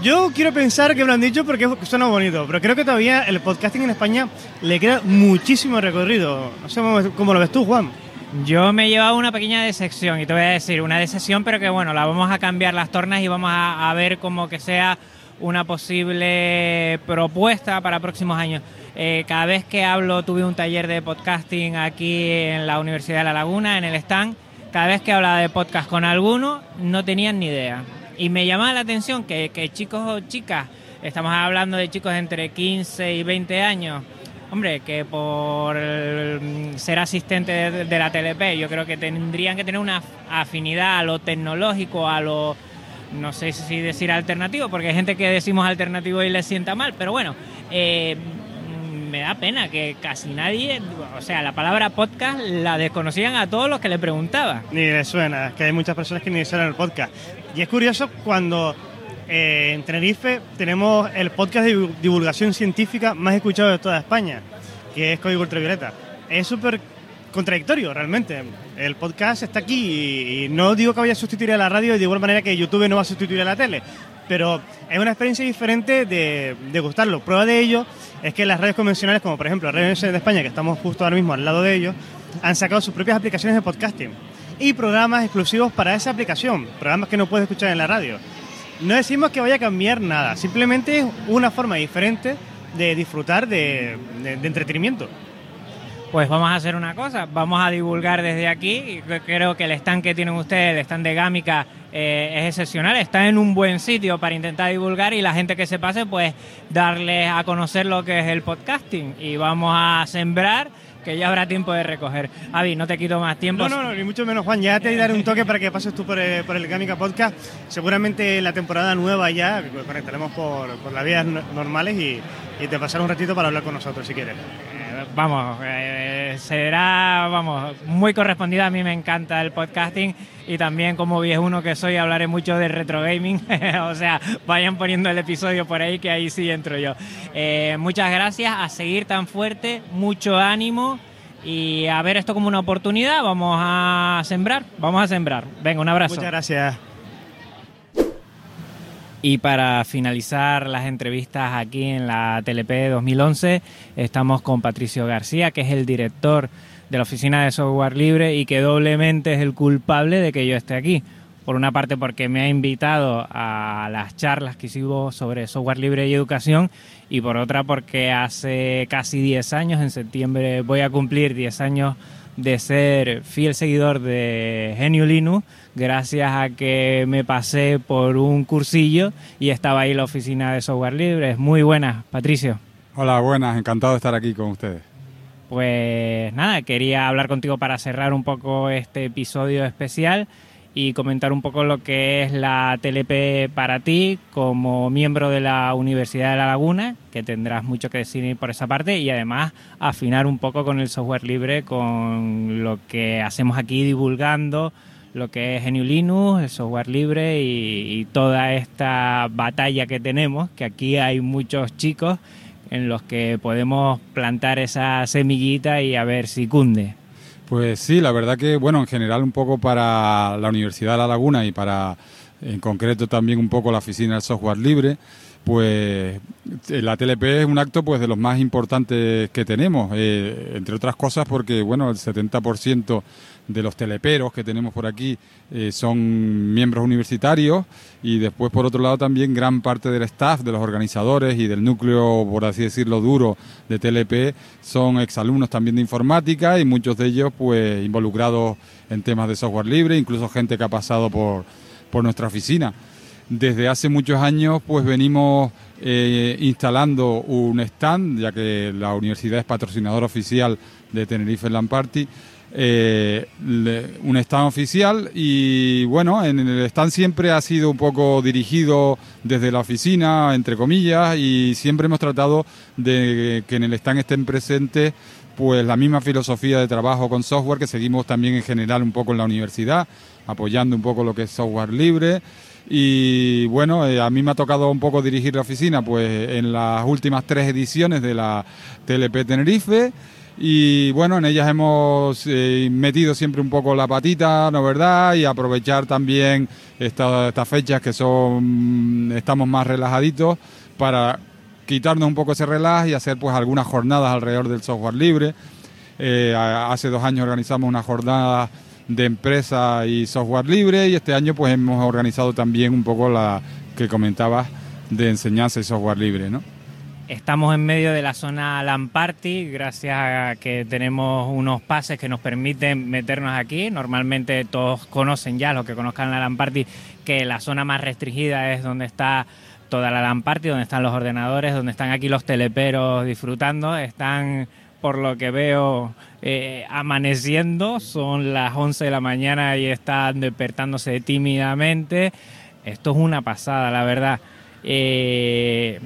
Yo quiero pensar que me lo han dicho porque suena bonito, pero creo que todavía el podcasting en España le queda muchísimo recorrido. No sé cómo lo ves tú, Juan. Yo me he llevado una pequeña decepción y te voy a decir, una decepción, pero que bueno, la vamos a cambiar las tornas y vamos a, a ver como que sea una posible propuesta para próximos años. Eh, cada vez que hablo, tuve un taller de podcasting aquí en la Universidad de La Laguna, en el stand. Cada vez que hablaba de podcast con alguno, no tenían ni idea. Y me llamaba la atención que, que chicos o chicas, estamos hablando de chicos entre 15 y 20 años, Hombre, que por ser asistente de, de la TLP, yo creo que tendrían que tener una afinidad a lo tecnológico, a lo, no sé si decir alternativo, porque hay gente que decimos alternativo y les sienta mal, pero bueno, eh, mm, me da pena que casi nadie, o sea, la palabra podcast la desconocían a todos los que le preguntaba. Ni le suena, es que hay muchas personas que ni suenan el podcast. Y es curioso cuando eh, en Tenerife tenemos el podcast de divu- divulgación científica más escuchado de toda España, que es Código Ultravioleta. Es súper contradictorio realmente. El podcast está aquí y, no digo que vaya a sustituir a la radio de igual manera que YouTube no va a sustituir a la tele, pero es una experiencia diferente de, gustarlo. Prueba de ello es que las radios convencionales, como por ejemplo Radio Nacional de España, que estamos justo ahora mismo al lado de ellos, han sacado sus propias aplicaciones de podcasting y programas exclusivos para esa aplicación, programas que no puedes escuchar en la radio. no decimos que vaya a cambiar nada, simplemente es una forma diferente de disfrutar de entretenimiento. Pues vamos a hacer una cosa, vamos a divulgar desde aquí. Creo que el stand que tienen ustedes, el stand de Gámica, eh, es excepcional. Está en un buen sitio para intentar divulgar y la gente que se pase, pues darles a conocer lo que es el podcasting. Y vamos a sembrar, que ya habrá tiempo de recoger. Avi, no te quito más tiempo. No, no, no, ni mucho menos, Juan. Ya te daré un toque para que pases tú por el, Gamica Podcast. Seguramente la temporada nueva ya, que conectaremos por, por las vías no- normales y, y te pasaré un ratito para hablar con nosotros si quieres. Vamos, eh, será, vamos, muy correspondida. A mí me encanta el podcasting y también como viejuno que soy hablaré mucho de retro gaming. o sea, vayan poniendo el episodio por ahí que ahí sí entro yo. Eh, muchas gracias, a seguir tan fuerte, mucho ánimo y a ver esto como una oportunidad. Vamos a sembrar, vamos a sembrar. Venga, un abrazo. Muchas gracias. Y para finalizar las entrevistas aquí en la TLP 2011, estamos con Patricio García, que es el director de la Oficina de Software Libre y que doblemente es el culpable de que yo esté aquí. Por una parte porque me ha invitado a las charlas que hicimos sobre software libre y educación y por otra porque hace casi 10 años, en septiembre voy a cumplir 10 años de ser fiel seguidor de Genio Linux gracias a que me pasé por un cursillo y estaba ahí la oficina de software libre. Muy buenas, Patricio. Hola, buenas, encantado de estar aquí con ustedes. Pues nada, quería hablar contigo para cerrar un poco este episodio especial y comentar un poco lo que es la TLP para ti como miembro de la Universidad de La Laguna, que tendrás mucho que decir por esa parte y además afinar un poco con el software libre, con lo que hacemos aquí divulgando lo que es GNU Linux, el software libre y, toda esta batalla que tenemos, que aquí hay muchos chicos en los que podemos plantar esa semillita y a ver si cunde. Pues sí, la verdad que, bueno, en general un poco para la Universidad de La Laguna y para, en concreto también un poco la Oficina del Software Libre, pues eh, la TLP es un acto pues de los más importantes que tenemos, eh, entre otras cosas porque, bueno, el 70% de los teleperos que tenemos por aquí eh, son miembros universitarios y después por otro lado también gran parte del staff, de los organizadores y del núcleo, por así decirlo, duro de TLP son exalumnos también de informática y muchos de ellos pues involucrados en temas de software libre, incluso gente que ha pasado por, por nuestra oficina. Desde hace muchos años pues venimos eh, instalando un stand, ya que la universidad es patrocinadora oficial de Tenerife Land Party, eh, un stand oficial y bueno, en el stand siempre ha sido un poco dirigido desde la oficina, entre comillas, y siempre hemos tratado de que en el stand estén presentes pues la misma filosofía de trabajo con software que seguimos también en general un poco en la universidad, apoyando un poco lo que es software libre. Y bueno, eh, a mí me ha tocado un poco dirigir la oficina pues en las últimas tres ediciones de la TLP Tenerife. Y bueno, en ellas hemos eh, metido siempre un poco la patita, ¿no verdad? Y aprovechar también esta- estas fechas que son, estamos más relajaditos para quitarnos un poco ese relax y hacer pues algunas jornadas alrededor del software libre. Eh, hace dos años organizamos una jornada de empresa y software libre y este año pues hemos organizado también un poco la que comentabas de enseñanza y software libre, ¿no? Estamos en medio de la zona LAN Party, gracias a que tenemos unos pases que nos permiten meternos aquí. Normalmente todos conocen ya, los que conozcan la LAN Party, que la zona más restringida es donde está toda la LAN Party, donde están los ordenadores, donde están aquí los teleperos disfrutando. Están, por lo que veo, eh, amaneciendo. Son las 11 de la mañana y están despertándose tímidamente. Esto es una pasada, la verdad. Eh,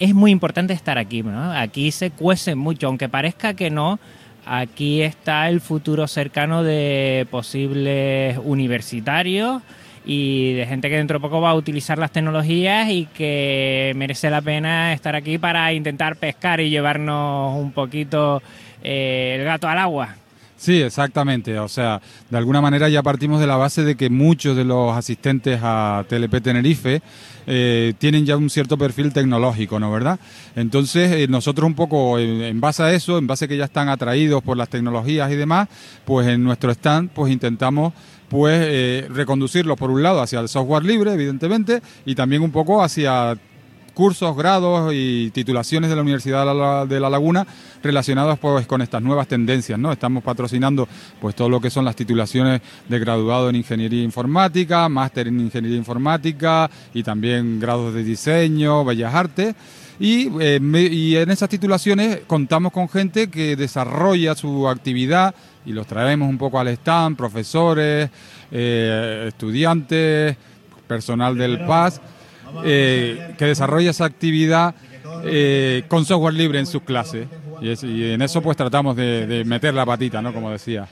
es muy importante estar aquí, ¿no? Aquí se cuece mucho, aunque parezca que no. Aquí está el futuro cercano de posibles universitarios y de gente que dentro de poco va a utilizar las tecnologías y que merece la pena estar aquí para intentar pescar y llevarnos un poquito eh, el gato al agua. Sí, exactamente. O sea, de alguna manera ya partimos de la base de que muchos de los asistentes a TLP Tenerife eh, tienen ya un cierto perfil tecnológico, ¿no? ¿Verdad? Entonces, eh, nosotros un poco en, base a eso, en base a que ya están atraídos por las tecnologías y demás, pues en nuestro stand, pues intentamos pues eh, reconducirlos por un lado hacia el software libre, evidentemente, y también un poco hacia cursos, grados y titulaciones de la Universidad de la, Laguna relacionados pues con estas nuevas tendencias, ¿no? Estamos patrocinando pues todo lo que son las titulaciones de graduado en ingeniería informática, máster en ingeniería informática y también grados de diseño, bellas artes. Y, eh, me- y en esas titulaciones contamos con gente que desarrolla su actividad y los traemos un poco al stand, profesores, eh, estudiantes, personal del PAS, eh, que desarrolla esa actividad eh, con software libre en sus clases. Y, es- y en eso pues tratamos de, de meter la patita, ¿no? Como decía.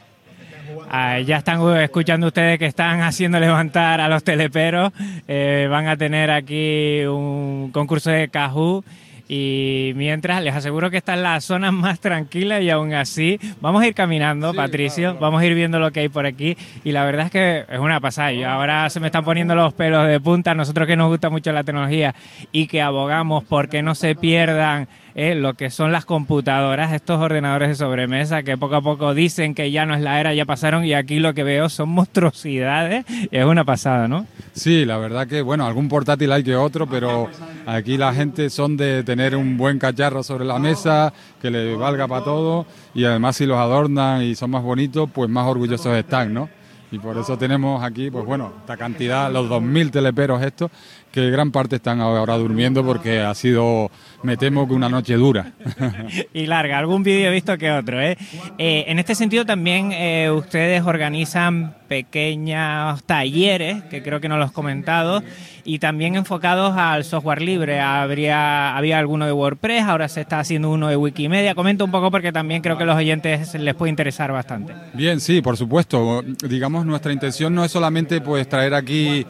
Ah, ya están escuchando ustedes que están haciendo levantar a los teleperos. Eh, van a tener aquí un concurso de Kahoot. Y mientras, les aseguro que esta es la zona más tranquila y aún así vamos a ir caminando, Patricio, vamos a ir viendo lo que hay por aquí. Y la verdad es que es una pasada. Y ahora se me están poniendo los pelos de punta, nosotros que nos gusta mucho la tecnología y que abogamos porque no se pierdan eh, lo que son las computadoras, estos ordenadores de sobremesa que poco a poco dicen que ya no es la era, ya pasaron y aquí lo que veo son monstruosidades. Y es una pasada, ¿no? Sí, la verdad que, bueno, algún portátil hay que otro, pero aquí la gente son de tener un buen cacharro sobre la mesa, que le valga para todo, y además si los adornan y son más bonitos, pues más orgullosos están, ¿no? Y por eso tenemos aquí, pues bueno, esta cantidad, los 2.000 teleperos estos, que gran parte están ahora durmiendo porque ha sido, me temo que una noche dura. y larga, algún vídeo visto que otro. ¿eh? Eh, en este sentido también eh, ustedes organizan pequeños talleres, que creo que no los he comentado, y también enfocados al software libre. Habría, había alguno de WordPress, ahora se está haciendo uno de Wikimedia. Comenta un poco porque también creo que a los oyentes les puede interesar bastante. Bien, sí, por supuesto. Digamos, nuestra intención no es solamente pues traer aquí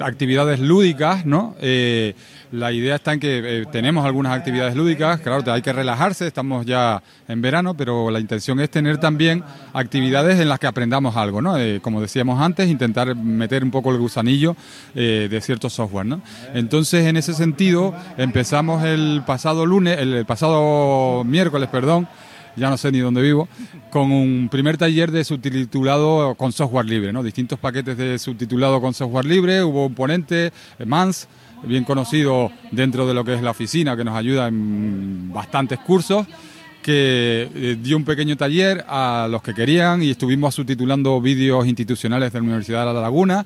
actividades lúdicas, ¿no? Eh, la idea está en que eh, tenemos algunas actividades lúdicas, claro, hay que relajarse, estamos ya en verano, pero la intención es tener también actividades en las que aprendamos algo, ¿no? Eh, como decíamos antes, intentar meter un poco el gusanillo de cierto software, ¿no? Entonces, en ese sentido, empezamos el pasado lunes, el pasado miércoles, perdón, ya no sé ni dónde vivo, con un primer taller de subtitulado con software libre, ¿no? Distintos paquetes de subtitulado con software libre, hubo un ponente, eh, Mans, bien conocido dentro de lo que es la oficina, que nos ayuda en bastantes cursos, que eh, dio un pequeño taller a los que querían y estuvimos subtitulando vídeos institucionales de la Universidad de La Laguna,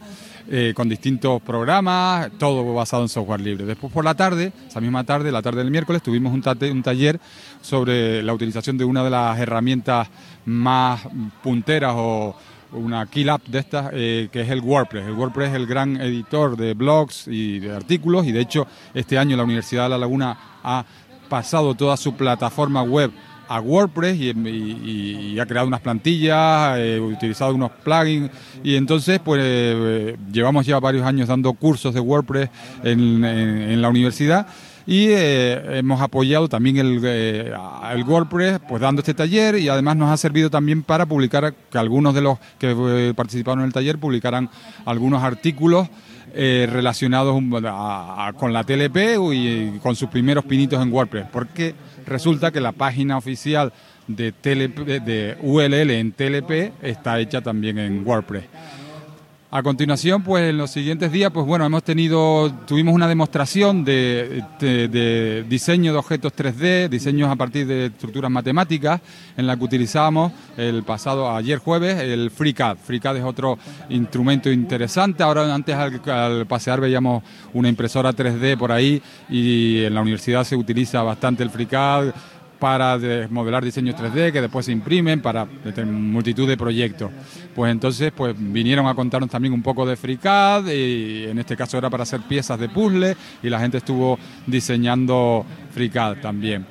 eh, con distintos programas, todo basado en software libre. Después por la tarde, esa misma tarde, la tarde del miércoles, tuvimos un, taller sobre la utilización de una de las herramientas más punteras o una kill app de estas, eh, que es el WordPress. El WordPress es el gran editor de blogs y de artículos y de hecho este año la Universidad de La Laguna ha pasado toda su plataforma web a WordPress y, ha creado unas plantillas, eh, utilizado unos plugins y entonces pues eh, llevamos ya varios años dando cursos de WordPress en, la universidad y eh, hemos apoyado también el, eh, el WordPress pues dando este taller y además nos ha servido también para publicar que algunos de los que eh, participaron en el taller publicaran algunos artículos relacionados con la TLP y con sus primeros pinitos en WordPress, porque resulta que la página oficial de, TLP, de- ULL en TLP está hecha también en WordPress. A continuación, pues en los siguientes días, pues bueno, hemos tenido, tuvimos una demostración de, diseño de objetos 3D, diseños a partir de estructuras matemáticas, en la que utilizamos el pasado, ayer jueves, el FreeCAD. FreeCAD es otro instrumento interesante. Ahora, antes al pasear veíamos una impresora 3D por ahí y en la universidad se utiliza bastante el FreeCAD para de- modelar diseños 3D que después se imprimen para multitud de proyectos. Pues entonces pues vinieron a contarnos también un poco de FreeCAD y en este caso era para hacer piezas de puzzle y la gente estuvo diseñando FreeCAD también.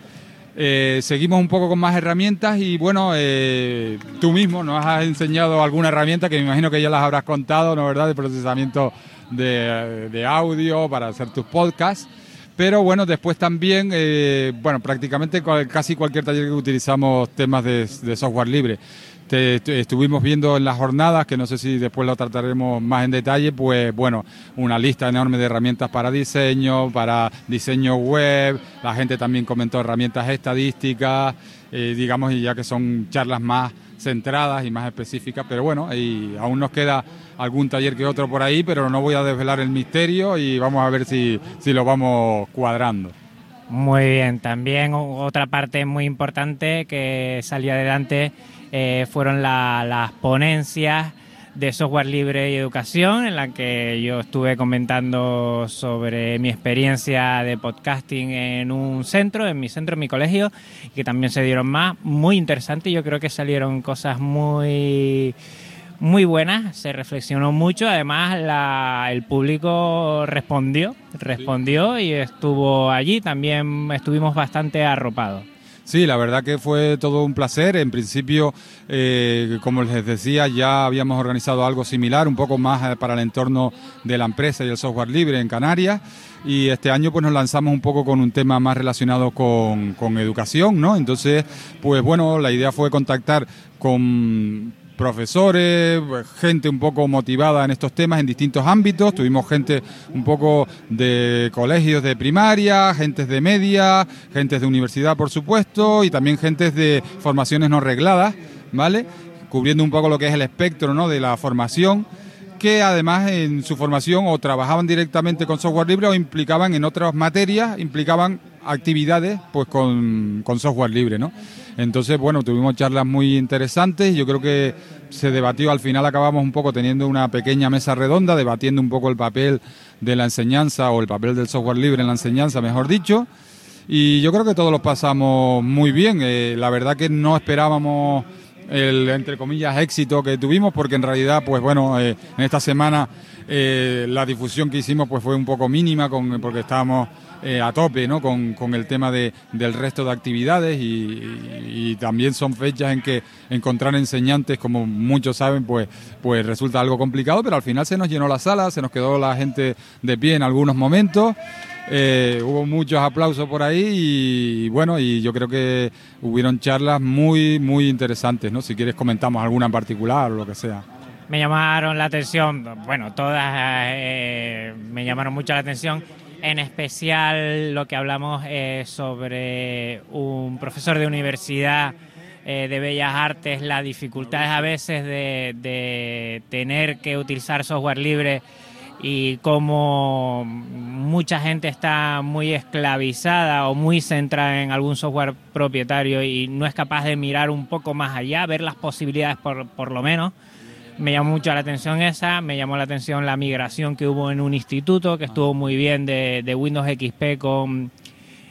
Eh, seguimos un poco con más herramientas y bueno, eh, tú mismo nos has enseñado alguna herramienta que me imagino que ya las habrás contado, ¿no verdad? De procesamiento de audio para hacer tus podcasts. Pero bueno, después también, eh, bueno, prácticamente casi cualquier taller que utilizamos temas de, software libre. Estuvimos viendo en las jornadas, que no sé si después lo trataremos más en detalle, pues bueno, una lista enorme de herramientas para diseño, para diseño web, la gente también comentó herramientas estadísticas, eh, digamos, y ya que son charlas más centradas y más específicas, pero bueno, y aún nos queda algún taller que otro por ahí, pero no voy a desvelar el misterio y vamos a ver si, si lo vamos cuadrando. Muy bien, también otra parte muy importante que salió adelante eh, fueron la- las ponencias de software libre y educación, en la que yo estuve comentando sobre mi experiencia de podcasting en un centro, en mi centro, en mi colegio, que también se dieron más, muy interesante, yo creo que salieron cosas muy muy buenas, se reflexionó mucho, además la- el público respondió, respondió y estuvo allí, también estuvimos bastante arropados. Sí, la verdad que fue todo un placer. En principio, eh, como les decía, ya habíamos organizado algo similar, un poco más eh, para el entorno de la empresa y el software libre en Canarias. Y este año pues nos lanzamos un poco con un tema más relacionado con, con educación, ¿no? Entonces, pues bueno, la idea fue contactar con profesores, gente un poco motivada en estos temas en distintos ámbitos. Tuvimos gente un poco de colegios de primaria, gentes de media, gentes de universidad, por supuesto, y también gentes de formaciones no regladas, ¿vale? Cubriendo un poco lo que es el espectro ¿no? de la formación que además en su formación o trabajaban directamente con software libre o implicaban en otras materias, implicaban actividades pues con, con software libre, ¿no? Entonces, bueno, tuvimos charlas muy interesantes yo creo que se debatió, al final acabamos un poco teniendo una pequeña mesa redonda, debatiendo un poco el papel de la enseñanza o el papel del software libre en la enseñanza, mejor dicho. Y yo creo que todos lo pasamos muy bien. Eh, la verdad que no esperábamos el, entre comillas, éxito que tuvimos, porque en realidad, pues bueno, eh, en esta semana eh, la difusión que hicimos pues fue un poco mínima, con, porque estábamos eh, a tope ¿no? con, con el tema de, del resto de actividades y, y- también son fechas en que encontrar enseñantes, como muchos saben, pues, pues resulta algo complicado, pero al final se nos llenó la sala, se nos quedó la gente de pie en algunos momentos. Eh, hubo muchos aplausos por ahí y, bueno, y yo creo que hubieron charlas muy, muy interesantes, ¿no? Si quieres comentamos alguna en particular o lo que sea. Me llamaron la atención, bueno, todas eh, me llamaron mucho la atención, en especial lo que hablamos eh, sobre un profesor de universidad eh, de Bellas Artes, las dificultades a veces de, tener que utilizar software libre y cómo mucha gente está muy esclavizada o muy centrada en algún software propietario y no es capaz de mirar un poco más allá, ver las posibilidades por, por lo menos. Me llamó mucho la atención esa, me llamó la atención la migración que hubo en un instituto, que estuvo muy bien de, de Windows XP con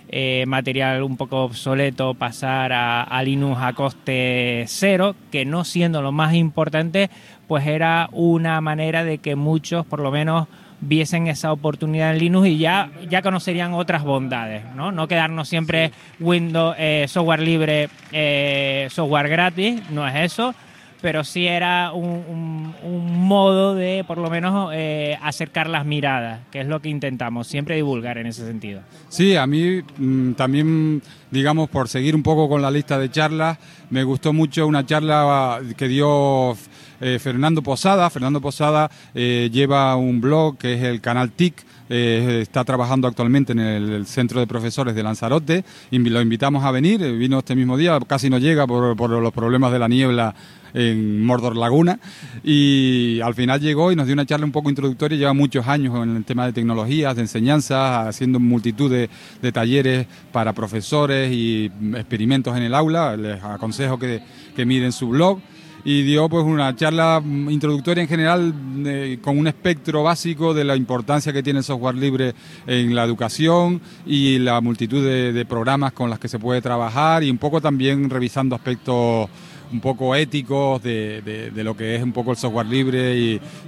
eh, material un poco obsoleto, pasar a, a Linux a coste cero, que no siendo lo más importante, pues era una manera de que muchos, por lo menos, viesen esa oportunidad en Linux y ya, ya conocerían otras bondades, ¿no? No quedarnos siempre Windows, eh, software libre, eh, software gratis, no es eso, pero sí era un, un- un modo de, por lo menos, eh, acercar las miradas, que es lo que intentamos, siempre divulgar en ese sentido. Sí, a mí mm, también, digamos, por seguir un poco con la lista de charlas, me gustó mucho una charla que dio eh, Fernando Posada. Fernando Posada eh, lleva un blog que es el canal TIC. eh, está trabajando actualmente en el, el Centro de Profesores de Lanzarote y lo invitamos a venir. Vino este mismo día, casi no llega por, por los problemas de la niebla en Mordor Laguna. Y al final llegó y nos dio una charla un poco introductoria, lleva muchos años en el tema de tecnologías, de enseñanza, haciendo multitud de, talleres para profesores y experimentos en el aula, les aconsejo que, que miren su blog. Y dio pues una charla introductoria en general eh, con un espectro básico de la importancia que tiene el software libre en la educación y la multitud de, de programas con las que se puede trabajar y un poco también revisando aspectos un poco éticos de, de- lo que es un poco el software libre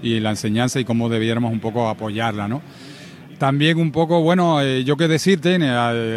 y, la enseñanza y cómo debiéramos un poco apoyarla, ¿no? También un poco, bueno, eh, yo qué decirte,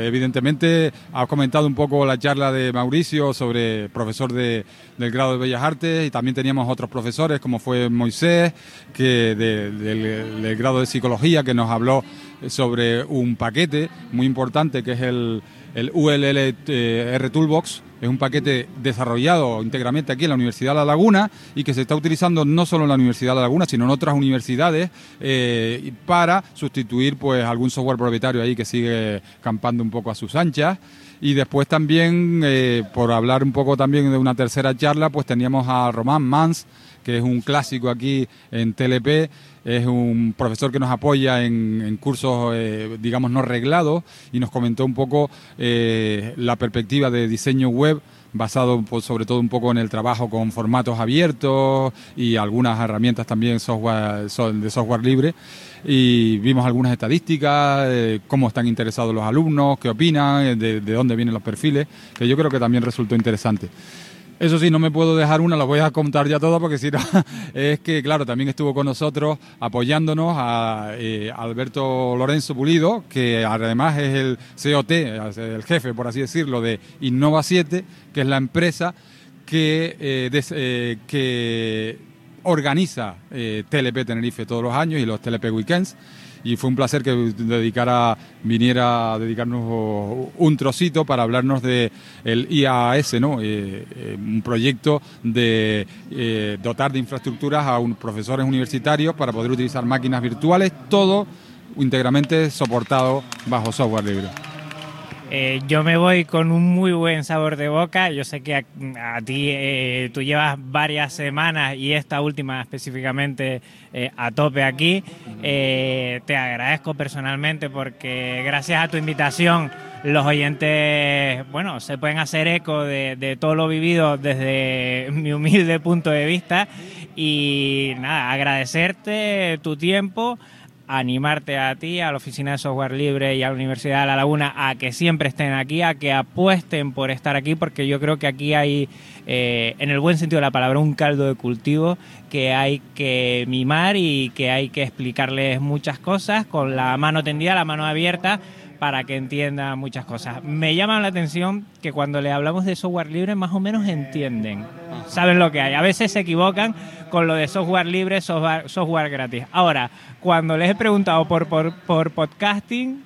evidentemente has comentado un poco la charla de Mauricio sobre profesor de- del grado de Bellas Artes y también teníamos otros profesores como fue Moisés, que de- del, grado de Psicología, que nos habló sobre un paquete muy importante que es el, el ULL R Toolbox, es un paquete desarrollado íntegramente aquí en la Universidad de La Laguna y que se está utilizando no solo en la Universidad de La Laguna, sino en otras universidades eh, para sustituir pues algún software propietario ahí que sigue campando un poco a sus anchas. Y después también, eh, por hablar un poco también de una tercera charla, pues teníamos a Román Mans, que es un clásico aquí en TLP, es un profesor que nos apoya en, cursos, eh, digamos, no reglados y nos comentó un poco eh, la perspectiva de diseño web basado sobre todo un poco en el trabajo con formatos abiertos y algunas herramientas también de software libre. Y vimos algunas estadísticas, eh, cómo están interesados los alumnos, qué opinan, de dónde vienen los perfiles, que yo creo que también resultó interesante. Eso sí, no me puedo dejar una, la voy a contar ya toda porque si no, es que claro, también estuvo con nosotros apoyándonos a eh, Alberto Lorenzo Pulido, que además es el COT, el jefe, por así decirlo, de Innova 7, que es la empresa que, eh, eh, que organiza TLP Tenerife todos los años y los TLP Weekends. Y fue un placer que dedicara, viniera a dedicarnos un trocito para hablarnos de el IAS, ¿no? Eh, eh, un proyecto de eh, dotar de infraestructuras a un- profesores universitarios para poder utilizar máquinas virtuales, todo íntegramente soportado bajo software libre. Eh, yo me voy con un muy buen sabor de boca. Yo sé que a, ti eh, tú llevas varias semanas y esta última específicamente eh, a tope aquí. Eh, te agradezco personalmente porque gracias a tu invitación los oyentes, bueno, se pueden hacer eco de todo lo vivido desde mi humilde punto de vista y nada, agradecerte tu tiempo animarte a ti, a la Oficina de Software Libre y a la Universidad de La Laguna a que siempre estén aquí, a que apuesten por estar aquí, porque yo creo que aquí hay, eh, en el buen sentido de la palabra, un caldo de cultivo que hay que mimar y que hay que explicarles muchas cosas con la mano tendida, la mano abierta para que entiendan muchas cosas. Me llama la atención que cuando le hablamos de software libre más o menos entienden, saben lo que hay. A veces se equivocan con lo de software libre, software, software gratis. Ahora, cuando les he preguntado por, por, por podcasting,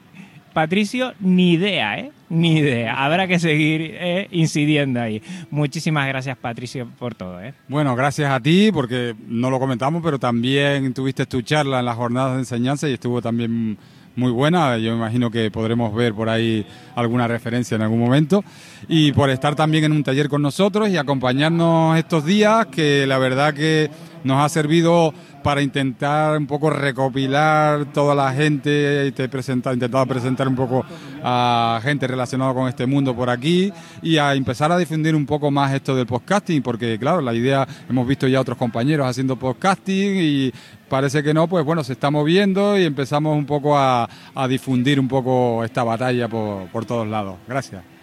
Patricio, ni idea, ¿eh? Ni idea. Habrá que seguir eh, incidiendo ahí. Muchísimas gracias, Patricio, por todo, ¿eh? Bueno, gracias a ti, porque no lo comentamos, pero también tuviste tu charla en las jornadas de enseñanza y estuvo también muy buena. Yo imagino que podremos ver por ahí alguna referencia en algún momento. Y por estar también en un taller con nosotros y acompañarnos estos días, que la verdad que nos ha servido para intentar un poco recopilar toda la gente, y te he presentado, intentado presentar un poco a gente relacionada con este mundo por aquí y a empezar a difundir un poco más esto del podcasting, porque claro, la idea, hemos visto ya otros compañeros haciendo podcasting y parece que no, pues bueno, se está moviendo y empezamos un poco a, difundir un poco esta batalla por todos lados. Gracias.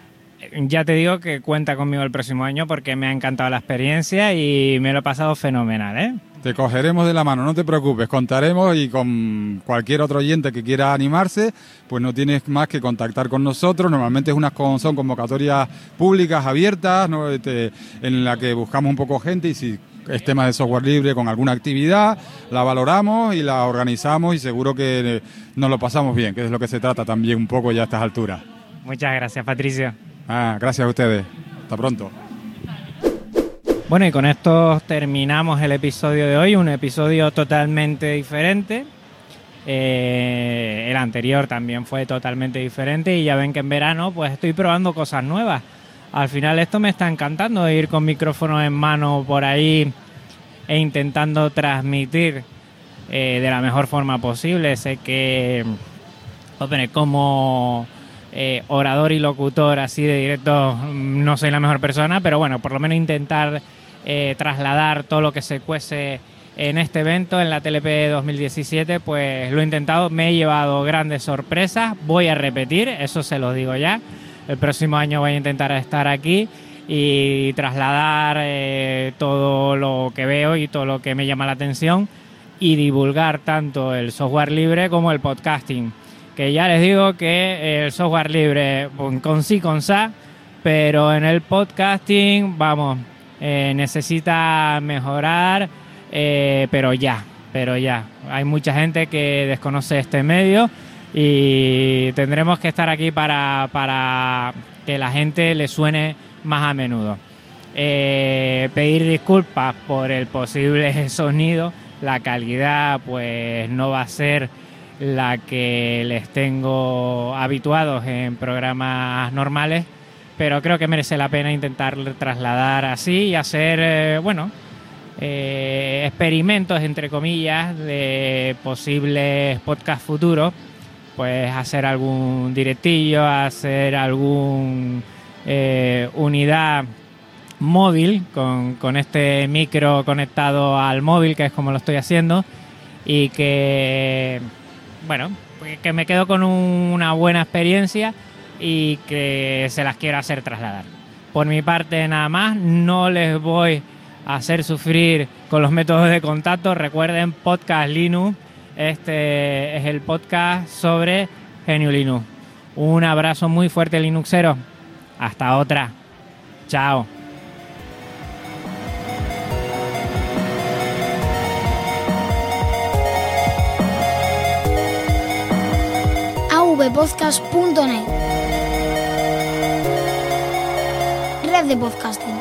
Ya te digo que cuenta conmigo el próximo año porque me ha encantado la experiencia y me lo he pasado fenomenal, ¿eh? Te cogeremos de la mano, no te preocupes, contaremos y con cualquier otro oyente que quiera animarse, pues no tienes más que contactar con nosotros. Normalmente es unas con- son convocatorias públicas abiertas, ¿no? Este, en la que buscamos un poco gente y si es tema de software libre con alguna actividad, la valoramos y la organizamos y seguro que nos lo pasamos bien, que es lo que se trata también un poco ya a estas alturas. Muchas gracias, Patricio. Ah, gracias a ustedes. Hasta pronto. Bueno, y con esto terminamos el episodio de hoy, un episodio totalmente diferente. Eh, el anterior también fue totalmente diferente y ya ven que en verano pues estoy probando cosas nuevas. Al final esto me está encantando ir con micrófono en mano por ahí e intentando transmitir eh, de la mejor forma posible. Sé que hombre, como eh, orador y locutor así de directo no soy la mejor persona, pero bueno, por lo menos intentar eh, trasladar todo lo que se cuece en este evento, en la TLP 2017, pues lo he intentado, me he llevado grandes sorpresas, voy a repetir, eso se lo digo ya, el próximo año voy a intentar estar aquí y trasladar eh, todo lo que veo y todo lo que me llama la atención y divulgar tanto el software libre como el podcasting que ya les digo que el software libre con- sí, con sa, pero en el podcasting, vamos, eh, necesita mejorar, eh, pero ya, pero ya. Hay mucha gente que desconoce este medio y tendremos que estar aquí para, para que la gente le suene más a menudo. Eh, pedir disculpas por el posible sonido, la calidad pues no va a ser la que les tengo habituados en programas normales, pero creo que merece la pena intentar trasladar así y hacer, eh, bueno, eh, experimentos, entre comillas, de posibles podcast futuros, pues hacer algún directillo, hacer algún eh, unidad móvil con, con este micro conectado al móvil, que es como lo estoy haciendo, y que, bueno, pues que me quedo con una buena experiencia y que se las quiero hacer trasladar. Por mi parte nada más, no les voy a hacer sufrir con los métodos de contacto. Recuerden, Podcast Linux, este es el podcast sobre Genio Linux. Un abrazo muy fuerte Linuxero. Hasta otra. Chao. avpodcast.net Red de podcasting.